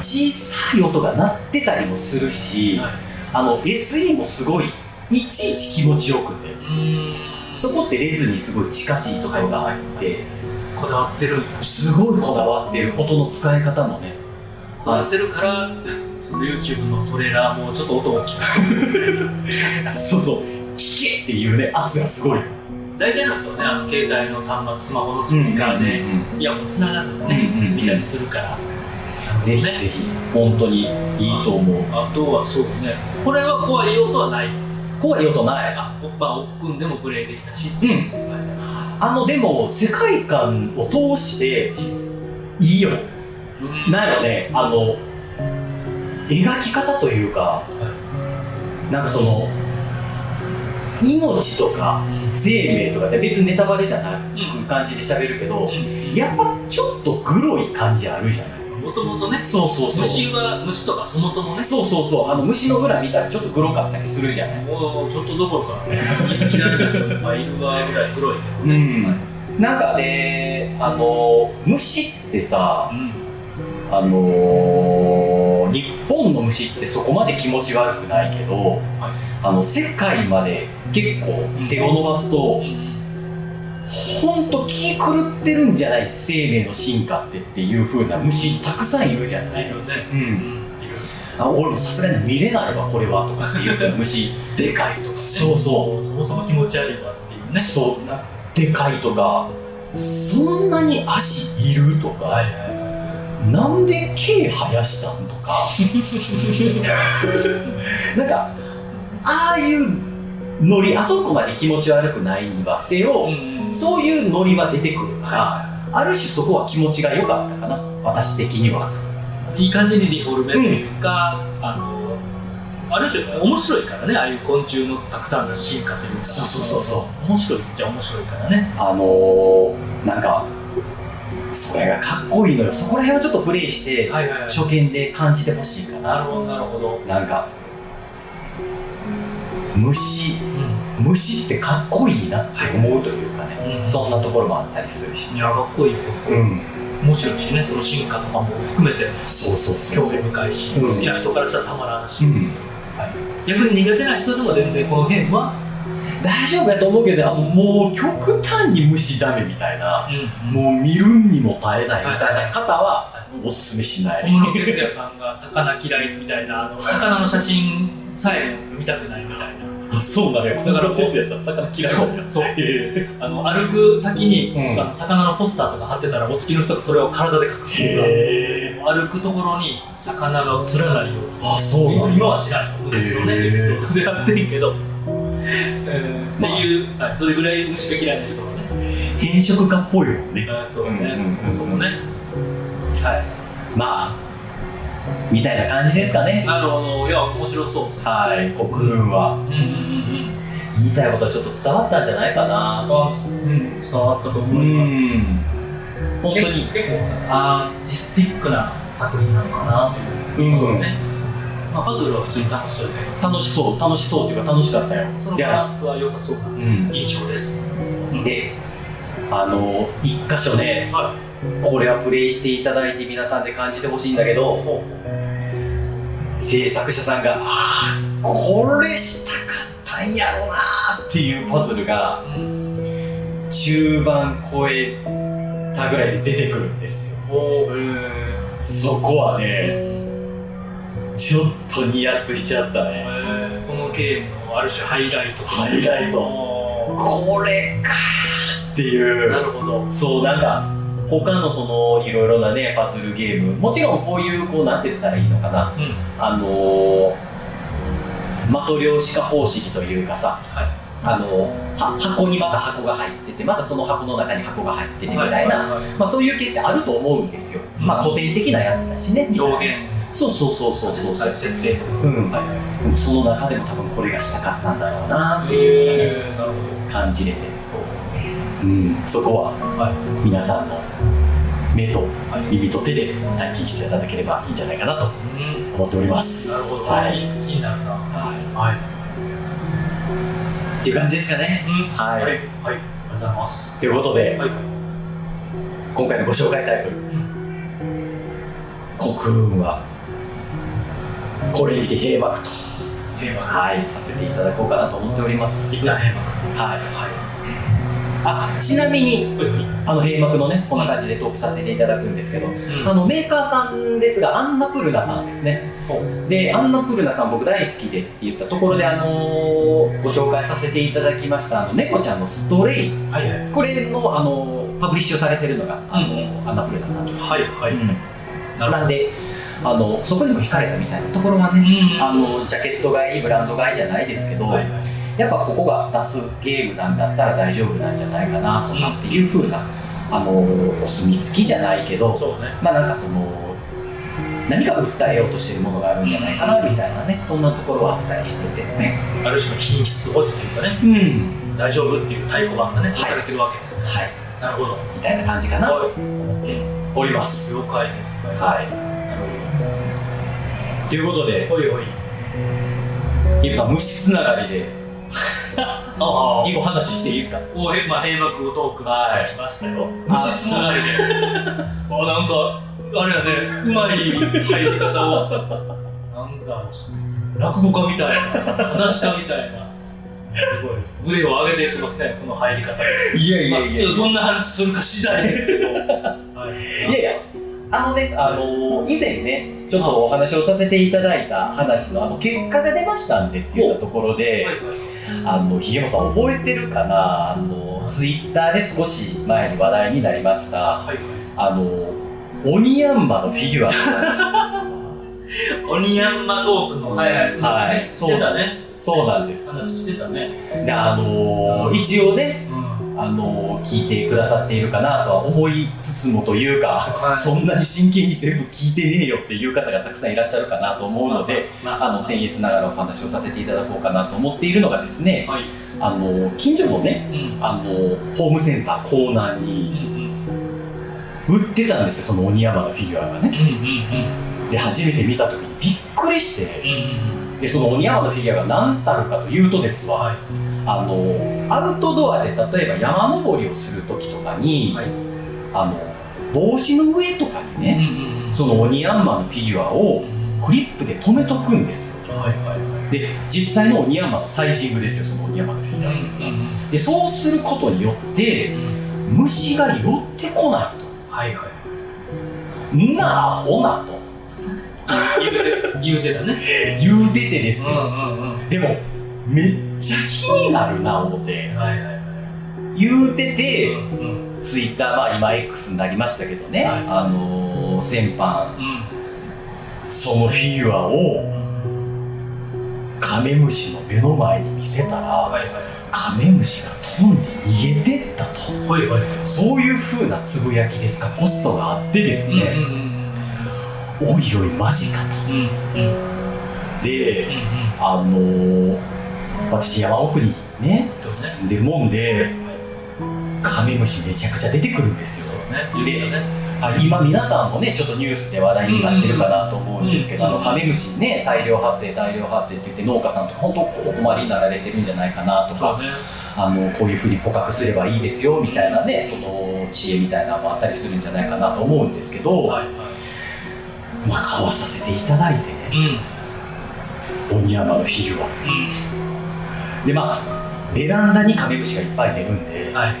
小さい音が鳴ってたりもするし、はい。あの SE もすごいいちいち気持ちよくて。うん。そこってレズにすごい近しいところが入ってこだわってるすごいこだわってる音の使い方もね。こだわってるからその YouTube のトレーラーもちょっと音を大きく そうそう。聞けっていうね圧がすごい。大体の人はねあの携帯の端末スマホのスピーカーで、うんいやもう繋がずにね、うんうんうん見たりするから。ねぜひぜひ。本当にいいと思う。あとはそうね。これは怖い要素はない。怖い要素ない。あおっぱおっくんでもプレイできたし。うん。はあのでも世界観を通していいいよ。うん。なんやろね。あの描き方というかなんかその命とか生命とかって別にネタバレじゃない感じで喋るけどやっぱちょっとグロい感じあるじゃないもともとねそうそう。虫は虫とかそもそもね。そうそうそう。あの虫の裏見たらちょっとグロかったりするじゃない。もうちょっとどころか嫌いな人いっぱいいるわぐらい黒いけどね、うん。なんかねあの虫ってさうん。あの日本の虫ってそこまで気持ち悪くないけど、あの世界まで結構手を伸ばすと、うんほんと気狂ってるんじゃない生命の進化ってっていう風な虫たくさんいるじゃない。いるね。ううん。んいる。あ俺もさすがに見れないわこれはとかっていう風な虫。でかいとか、ね、そうそそもそも気持ち悪いわっていうね。そう。なでかいとかそんなに足いるとか、はいはいはい。なんで毛生やしたんとか。なんかああいうノリあそこまで気持ち悪くないにはせよ、うんそういうノリは出てくるから、はある種そこは気持ちが良かったかな私的には。いいい感じにディフォルメというか、あのある種面白いからねああいう昆虫のたくさんの進化というか。そうそうそうそう。面白いっちゃ面白いからね。あのー、なんかそれがかっこいいのよ。そこら辺をちょっとプレイしてはいはいはい。初見で感じてほしいかな。なるほどなるほど、なんか虫虫ってかっこいいなって思うというかね、うん。そんなところもあったりするし、いやかっこいいよかっこいい。ん、面白いしねその進化とかも含めて。そうそうそ興うそう。味深いし、うん。好きな人からしたらたまらんし、うん。逆に苦手な人でも全然このゲームは、大丈夫やと思うけどもう極端に虫ダメみたいな、ももう見るにも耐えないみたいな方はおすすめしない、小室哲哉さんが魚嫌いみたいなあの魚の写真さえ見たくないみたいな。あそうだから小室哲哉さん魚嫌いなんだよ。そうへあの歩く先に、うん。あの魚のポスターとか貼ってたらお付きの人がそれを体で隠すとかえ。歩くところに魚が映らないよ。うにあそうなんだ。今はしない昔のね。へーエピソードでやってるけど、えーまあっていう、はい、それぐらい虫が嫌いな人はね。変色家っぽいね。あそうね、うんうん。そもそもねはい。まあみたいな感じですかね。なるほど。いや面白そうですはい。国運は。うんうんうんうん。言いたいことはちょっと伝わったんじゃないかな。あうん伝わったとう思います、ん本当に。結構アーティスティックな作品なのかなといううんね、まあ、パズルは普通に楽しそう楽しそう楽しそうっていうか楽しかったよ。そのでバランスは良さそうなうん。印象です、であの一箇所ねはこれはプレイしていただいて皆さんで感じてほしいんだけど制作者さんがああこれしたかったんやろなっていうパズルが中盤超えたぐらいで出てくるんですよ。そこはねーちょっとニヤついちゃったね。えーこのゲームのある種ハイライトハイライト。おこれかーっていーなうるほど。そうなんか他のそのいろいろなねパズルゲーム。もちろんこういうこうなんて言ったらいいのかな。うん。あのー、的量子化方式というかさ。はい。あのは箱にまた箱が入っててまたその箱の中に箱が入っててみたいな、はいはいはいまあ、そういう系ってあると思うんですよ、うん。まあ古典的なやつだしね。表現。そうそうそうそうそうそう、設定とかうん。はいはい。その中でも多分これがしたかったんだろうなっていうのがね。感じれて、うん、そこは皆さんの目とはい耳と手で体験していただければいいんじゃないかなとうん。思っております。なるほど、はい、気気になるなはい、はい。っていう感じですかね。うん。はい。はい。はい。ありがとうございます。ということで、はい。今回のご紹介タイトルうん「国運はこれにて閉幕」と。閉幕。はい。させていただこうかなと思っております。はい。はあちなみにいはいはいあの閉幕のねこんな感じでトークさせていただくんですけど、うん。あのメーカーさんですがアンナプルナさんですね。でアンナプルナさん僕大好きでって言ったところで、あのーご紹介させていただきましたあの猫ちゃんのストレイ。はいはい。これの、あのーパブリッシュされてるのがあの、アンナプルナさんです、はいはい。うん。なんであのそこにも惹かれたみたいなところはね、うん。あのジャケット買いブランド買いじゃないですけど、どはいやっぱここが出すゲームなんだったら大丈夫なんじゃないかなとかっていう風な、あのお墨付きじゃないけどね。まあなんかその何か訴えようとしてるものがあるんじゃないかなみたいなねそんなところはあったりしてて。ねある種の品質保持というかねうん。大丈夫っていう太鼓判がねい。押されてるわけですかはい。らなるほど。みたいな感じかなとは思っております。い了解です。はい。なるということで。ほどおい。おいイブさん虫つながりでああ。一個話していいですかおへまあ閉幕トークはい。来ましたよ。あ虫つながりで。あなんかあれやね。うまい入り方を。なんだ落語家みたいな。話し家みたいな。すごいです腕を上げていってますねこの入り方で。いやまあ、ちょっとどんな話するか次第。ですけど、はい、いやいやあのね、あの以前ね、ちょっとお話をさせていただいた話の、あの、結果が出ましたんでって言ったところで、はい。はいあの、ひげもさん覚えてるかな？あの、ツイッターで少し前に話題になりました、はいはいあの、鬼ヤンマのフィギュアの話 鬼ヤンマトークの、はいはい、はいしてたね。そうなんです。話してたね。で、あの一応ね、うん。あの聞いてくださっているかなとは思いつつもというか、はいそんなに真剣に全部聞いてねえよっていう方がたくさんいらっしゃるかなと思うので、まあ、あの僭越ながらお話をさせていただこうかなと思っているのがですね、はい。あの近所のねうん。あのホームセンターコーナーうんうにん。売ってたんですよその鬼山のフィギュアがねうんうんで初めて見た時にびっくりしてうん。うんうんでその鬼山のフィギュアが何たるかというとですわはい。あのアウトドアで例えば山登りをする時とかに、はいあの帽子の上とかにうんね、うんうん。その鬼ヤンマのフィギュアをうんクリップで留めとくんですよはいはいはい。で実際の鬼ヤンマのサイジングですよその鬼ヤンマのフィギュアっていうのはんでそうすることによってうん。虫が寄ってこないはいはい。となあほなと言うて、言うてたね。言うててですよ、うんうんうん。でもめっちゃ気になるな思ってはいはいはい。言うてて、うんツイッターまあ今 X になりましたけどね、はいあのー先般うん。そのフィギュアをカメムシの目の前に見せたら、はいはい。カメムシが飛んで逃げてったとはいはい。そういう風なつぶやきですかポストがあってですうんうんね、うんおいおいマジかうん。うんうん。とで、うんうん。あのー私山奥にね住んでるもんでカメムシめちゃくちゃ出てくるんですよそうね。言うてたね。はい、今皆さんもねちょっとニュースで話題になってるかなと思うんですけど、あのカメムシにね大量発生大量発生って言って農家さんとか本当お困りになられてるんじゃないかなとか。あのこういうふうに捕獲すればいいですよみたいなねその知恵みたいなのもあったりするんじゃないかなと思うんですけど、はいはい。まあ、買わさせていただいてねうん。鬼山のフィギュアうん。でまあベランダにカメムシがいっぱい出るんで、はい。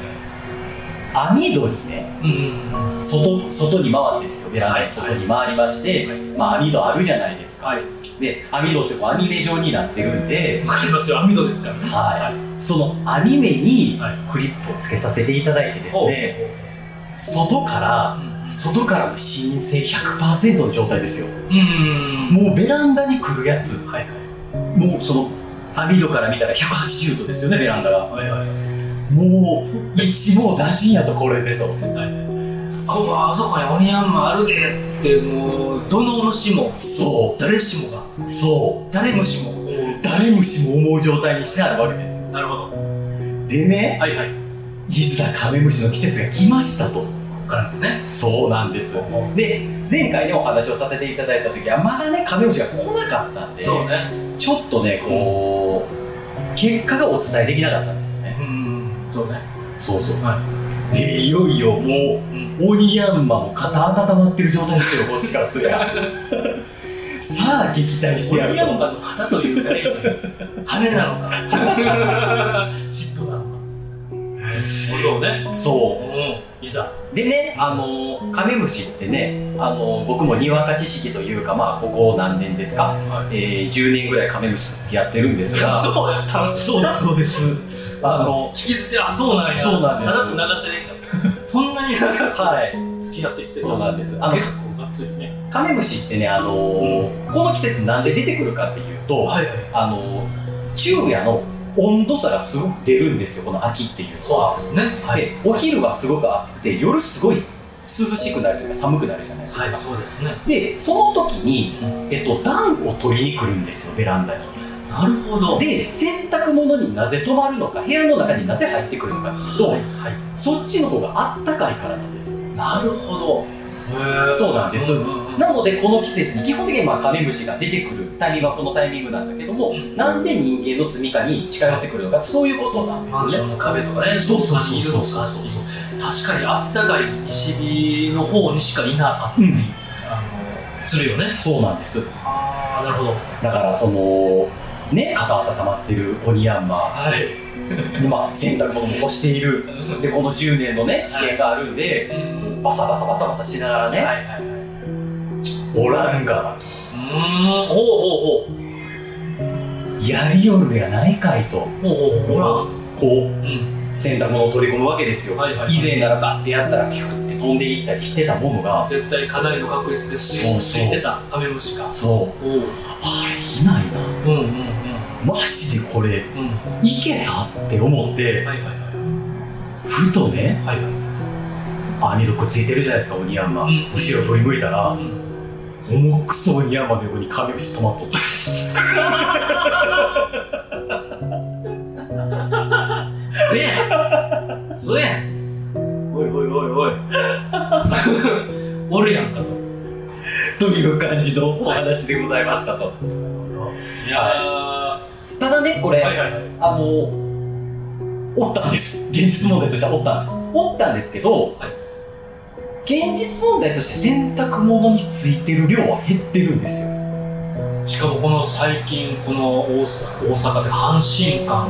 網戸にねうんうん外外に回ってですよベランダの外に回りまして、はい。まあ網戸あるじゃないですか、はい。で網戸ってこう網目状になってるんで、わかりますよ。網戸ですからね。はい。その網目にはい。クリップをつけさせていただいてですね、外からうん。外からの新鮮100%の状態ですよ。うんもうベランダに来るやつ。はい。もうその網戸から見たら180度ですよねベランダが。はいはい。はいもう一網打尽やとこれでと。ああそこにオニヤンマあるでってもうどの虫も。そ誰しもが。う。そ誰虫も思う。う誰虫も思う状態にしてあるわけですよ。なるほど。でねはいはい。こいざカメムシの季節が来ましたと。こからですね。そうなんです。で前回ねお話をさせていただいた時はまだねカメムシが来なかったんでね。ちょっとねこう結果がお伝えできなかったんですよね。うん。そうね。そうそう。はでいよいよもうオニヤンマも肩温まってる状態ですよこっちからすりゃ。さあ撃退してやるオニヤンとマの型というかね羽なのか。尻尾なのかそうね。そう。ん。いざ。うでねあのカメムシってねあの僕もにわか知識というかまあここ何年ですか、はい。えー、10年ぐらいカメムシと付き合ってるんですが。そうたのそうですそうです。あの聞き捨てあそうなんや。そうなんです。さらっと流せれんか そんなにはい。付き合ってきてそうなんです。あの結構がっつりね。カメムシってねあのこの季節なんで出てくるかっていうと、はいはい。あの昼夜の温度差がすごく出るんですよこの秋っていうのそうはですね。はい。でお昼はすごく暑くて夜すごい涼しくなるというか寒くなるじゃないですか、はいそうですね。でその時に、えっと、暖を取りに来るんですよベランダに。なるほど。で洗濯物になぜ止まるのか部屋の中になぜ入ってくるのかと、はい。はい。そっちの方があったかいからなんですよ。なるほどそうなんです。なのでこの季節に基本的にまあカメムシが出てくるタイミングはこのタイミングなんだけども、うん。なんで人間の住処に近寄ってくるのかそういうことなんですよね。マンションの壁とかねそうそうそうそうそう。確かにあったかい石火の方にしかいなかったり、うん。あのするよね。そうなんです。ああなるほど。だからそのね肩温まってるオニヤンマ。はい。で、まあ、洗濯物も干している。でこの10年のね知見があるんで、うんバサバサバサバサしながらね、はいはいはい。おらんがなと。うーん。ほうほうほう。やりよるやないかいと。ほうほらこううん。洗濯物を取り込むわけですよ、はいはい以前ならバッてやったらピュッて飛んでいったりしてたものが。絶対かなりの確率で水そうそう。ついてたカメムシがそう。あれいないな。うんうんうん。マジでこれうん。いけたって思ってはいはいはい。ふとねはいはい。網戸くっついてるじゃないですかオニヤンマ、うん。後ろ振り向いたらうん。重くそオニヤンマの横にカメムシ止まっとった。そうや。んそうや。んおいおいおいおい。おるやんかと。という感じのお話でございましたと。いやー。ただねこれ、はいはい。はいあのおったんです。現実問題としてはおったんです。おったんですけど、はい。現実問題として洗濯物についてる量は減ってるんですよ。しかもこの最近この大阪で阪神間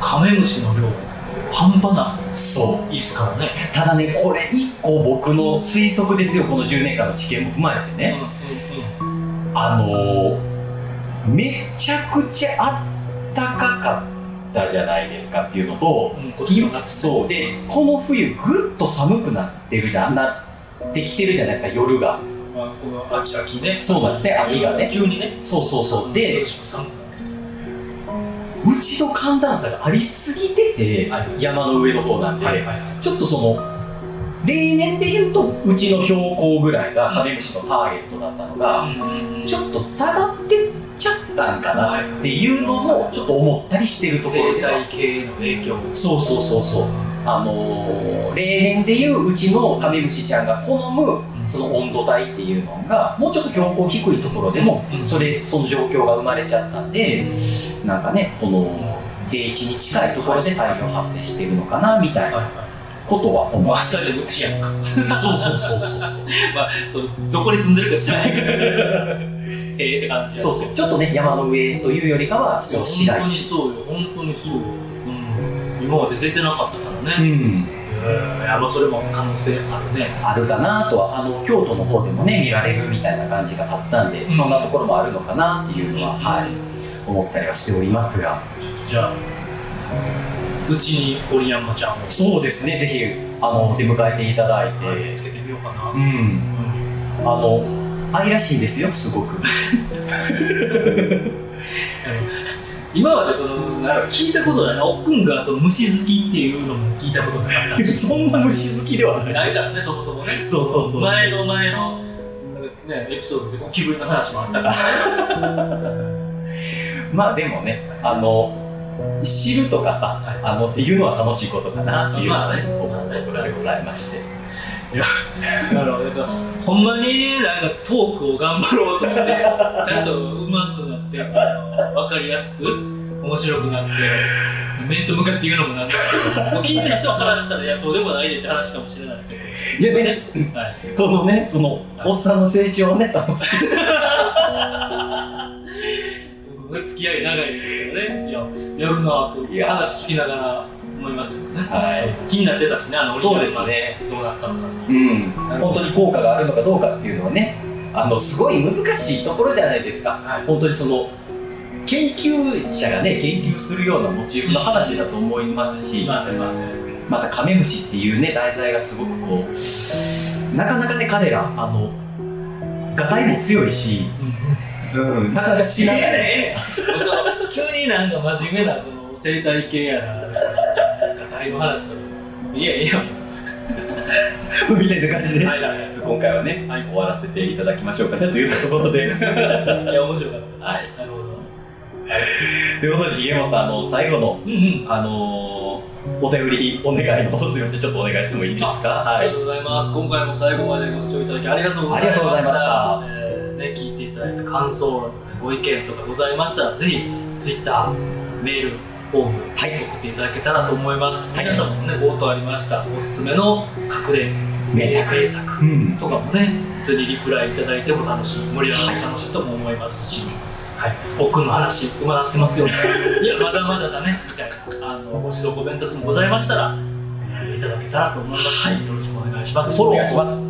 カメムシの量半端なそう。いいっすからね。ただねこれ一個僕の推測ですよ。この10年間の知見も踏まえてね、うん。あのー、めちゃくちゃあったかかったじゃないですかっていうのと、うんうん今年の夏。そう。でこの冬ぐっと寒くなってるじゃんなってきてるじゃないですか夜が。まあこの秋秋ね。そうなんですね秋がね。急にね。そうそうそう。でうちの寒暖差がありすぎてて、はい。山の上の方なんで、はいはい。ちょっとその例年で言うとうちの標高ぐらいがカメムシのターゲットだったのが、うん。ちょっと下がってっちゃったんかなっていうのもちょっと思ったりしてるところ生では。態系の影響。そうそうそうそうあのー例年でいううちのカメムシちゃんが好むその温度帯っていうのがもうちょっと標高低いところでもうん。それその状況が生まれちゃったんでなんかねこの平地に近いところで大量発生してるのかなみたいなことは思うまさにうちやんか。そうそうそうそう そう。どこに住んでるか知らないけど ええって感じや。そうそう。ちょっとね山の上というよりかはその市本当にそうよ本当にそう。よ、うん、今まで出てなかったからね、うん。やまあそれも可能性あるね。あるかなとはあの京都の方でもね見られるみたいな感じがあったんで、うん。そんなところもあるのかなっていうのは、うん。はい思ったりはしておりますが。じゃあうちに堀山ちゃんをそうですねぜひあの出迎えていただいて、はいつけてみようかな、ううん。んあの愛らしいですよすごく。今までその聞いたことないなおっくんがその虫好きっていうのも聞いたことなかったし そんな虫好きではないないからねそもそもねそうそう。そう前の前の、ね、エピソードでゴキブリの話もあったから。ね まあでもねあの知るとかさ、はい。あのっていうのは楽しいことかなっていうまあね。思ったところでございまして、だからなんかほんまになんかトークを頑張ろうとしてちゃんと上手くなってあの分かりやすく面白くなって面と向かって言うのもなんですけどもう聞いた人からしたらいやそうでもないでって話かもしれないけど。いやね。はい。このねそのおっさんの成長をね楽しく僕が付き合い長いですけどね。いややるなと話聞きながら思いましたね。はい。気になってたしねあのそうですね。どうなったのか。うん。本当に効果があるのかどうかっていうのはねあのすごい難しいところじゃないですか。はい。本当にその研究者がね研究するようなモチーフの話だと思いますし、まあねまあね。またカメムシっていうね題材がすごくこうなかなかね彼らあのがたいも強いし、うん、なかなか知らない、急になんか真面目なその生態系やなガタイの話とか。いやいや。みたいな感じで、はいはいはい。今回はね、はい終わらせていただきましょうかねというところで。いや面白かった。はい、なるほど。ということで、ひげもさん、あの最後の、うんうん。あのーお便りお願いの方、すみません、ちょっとお願いしてもいいですか？はい。ありがと。うございます。今回も最後までご視聴いただきありがとうございました。ありがとうございました。えーね、だいた感想ご意見とかございましたらぜひ Twitter メールフォームはい。送っていただけたらと思います、はい。皆さんもね冒頭ありました。おすすめの隠れ名作。名作うん。とかもね普通にリプライいただいても楽しい盛り上がって楽しいとも思いますし、はい、奥の話うまなってますよ。いやまだまだだねみたいな。あのご指導コメントもございましたらいただけたらと思います、はい。よろしくお願いします。お願いします。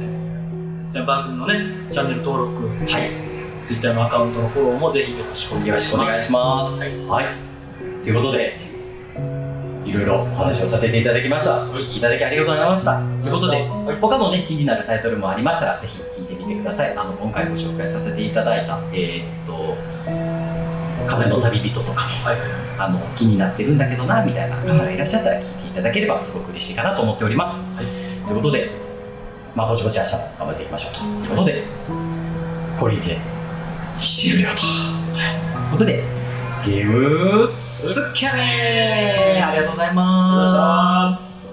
じゃあ番組のねチャンネル登録はい。Twitter のアカウントのフォローもぜひよろしくお願いしますお願いします。はい。ということで、いろいろお話をさせていただきました。お聞きいただきありがとうございました。ということで、他のね、気になるタイトルもありましたら、ぜひ聞いてみてください。あの、今回ご紹介させていただいた、えーっと、風の旅人とか、はいはいはいあの、気になってるんだけどな、みたいな方がいらっしゃったら聞いていただければ、すごく嬉しいかなと思っております。はいということで、まあ、ぼちぼち明日も頑張っていきましょうと。ということで、これにて終了と。ということで、ゲームスキャネー。ありがとうございます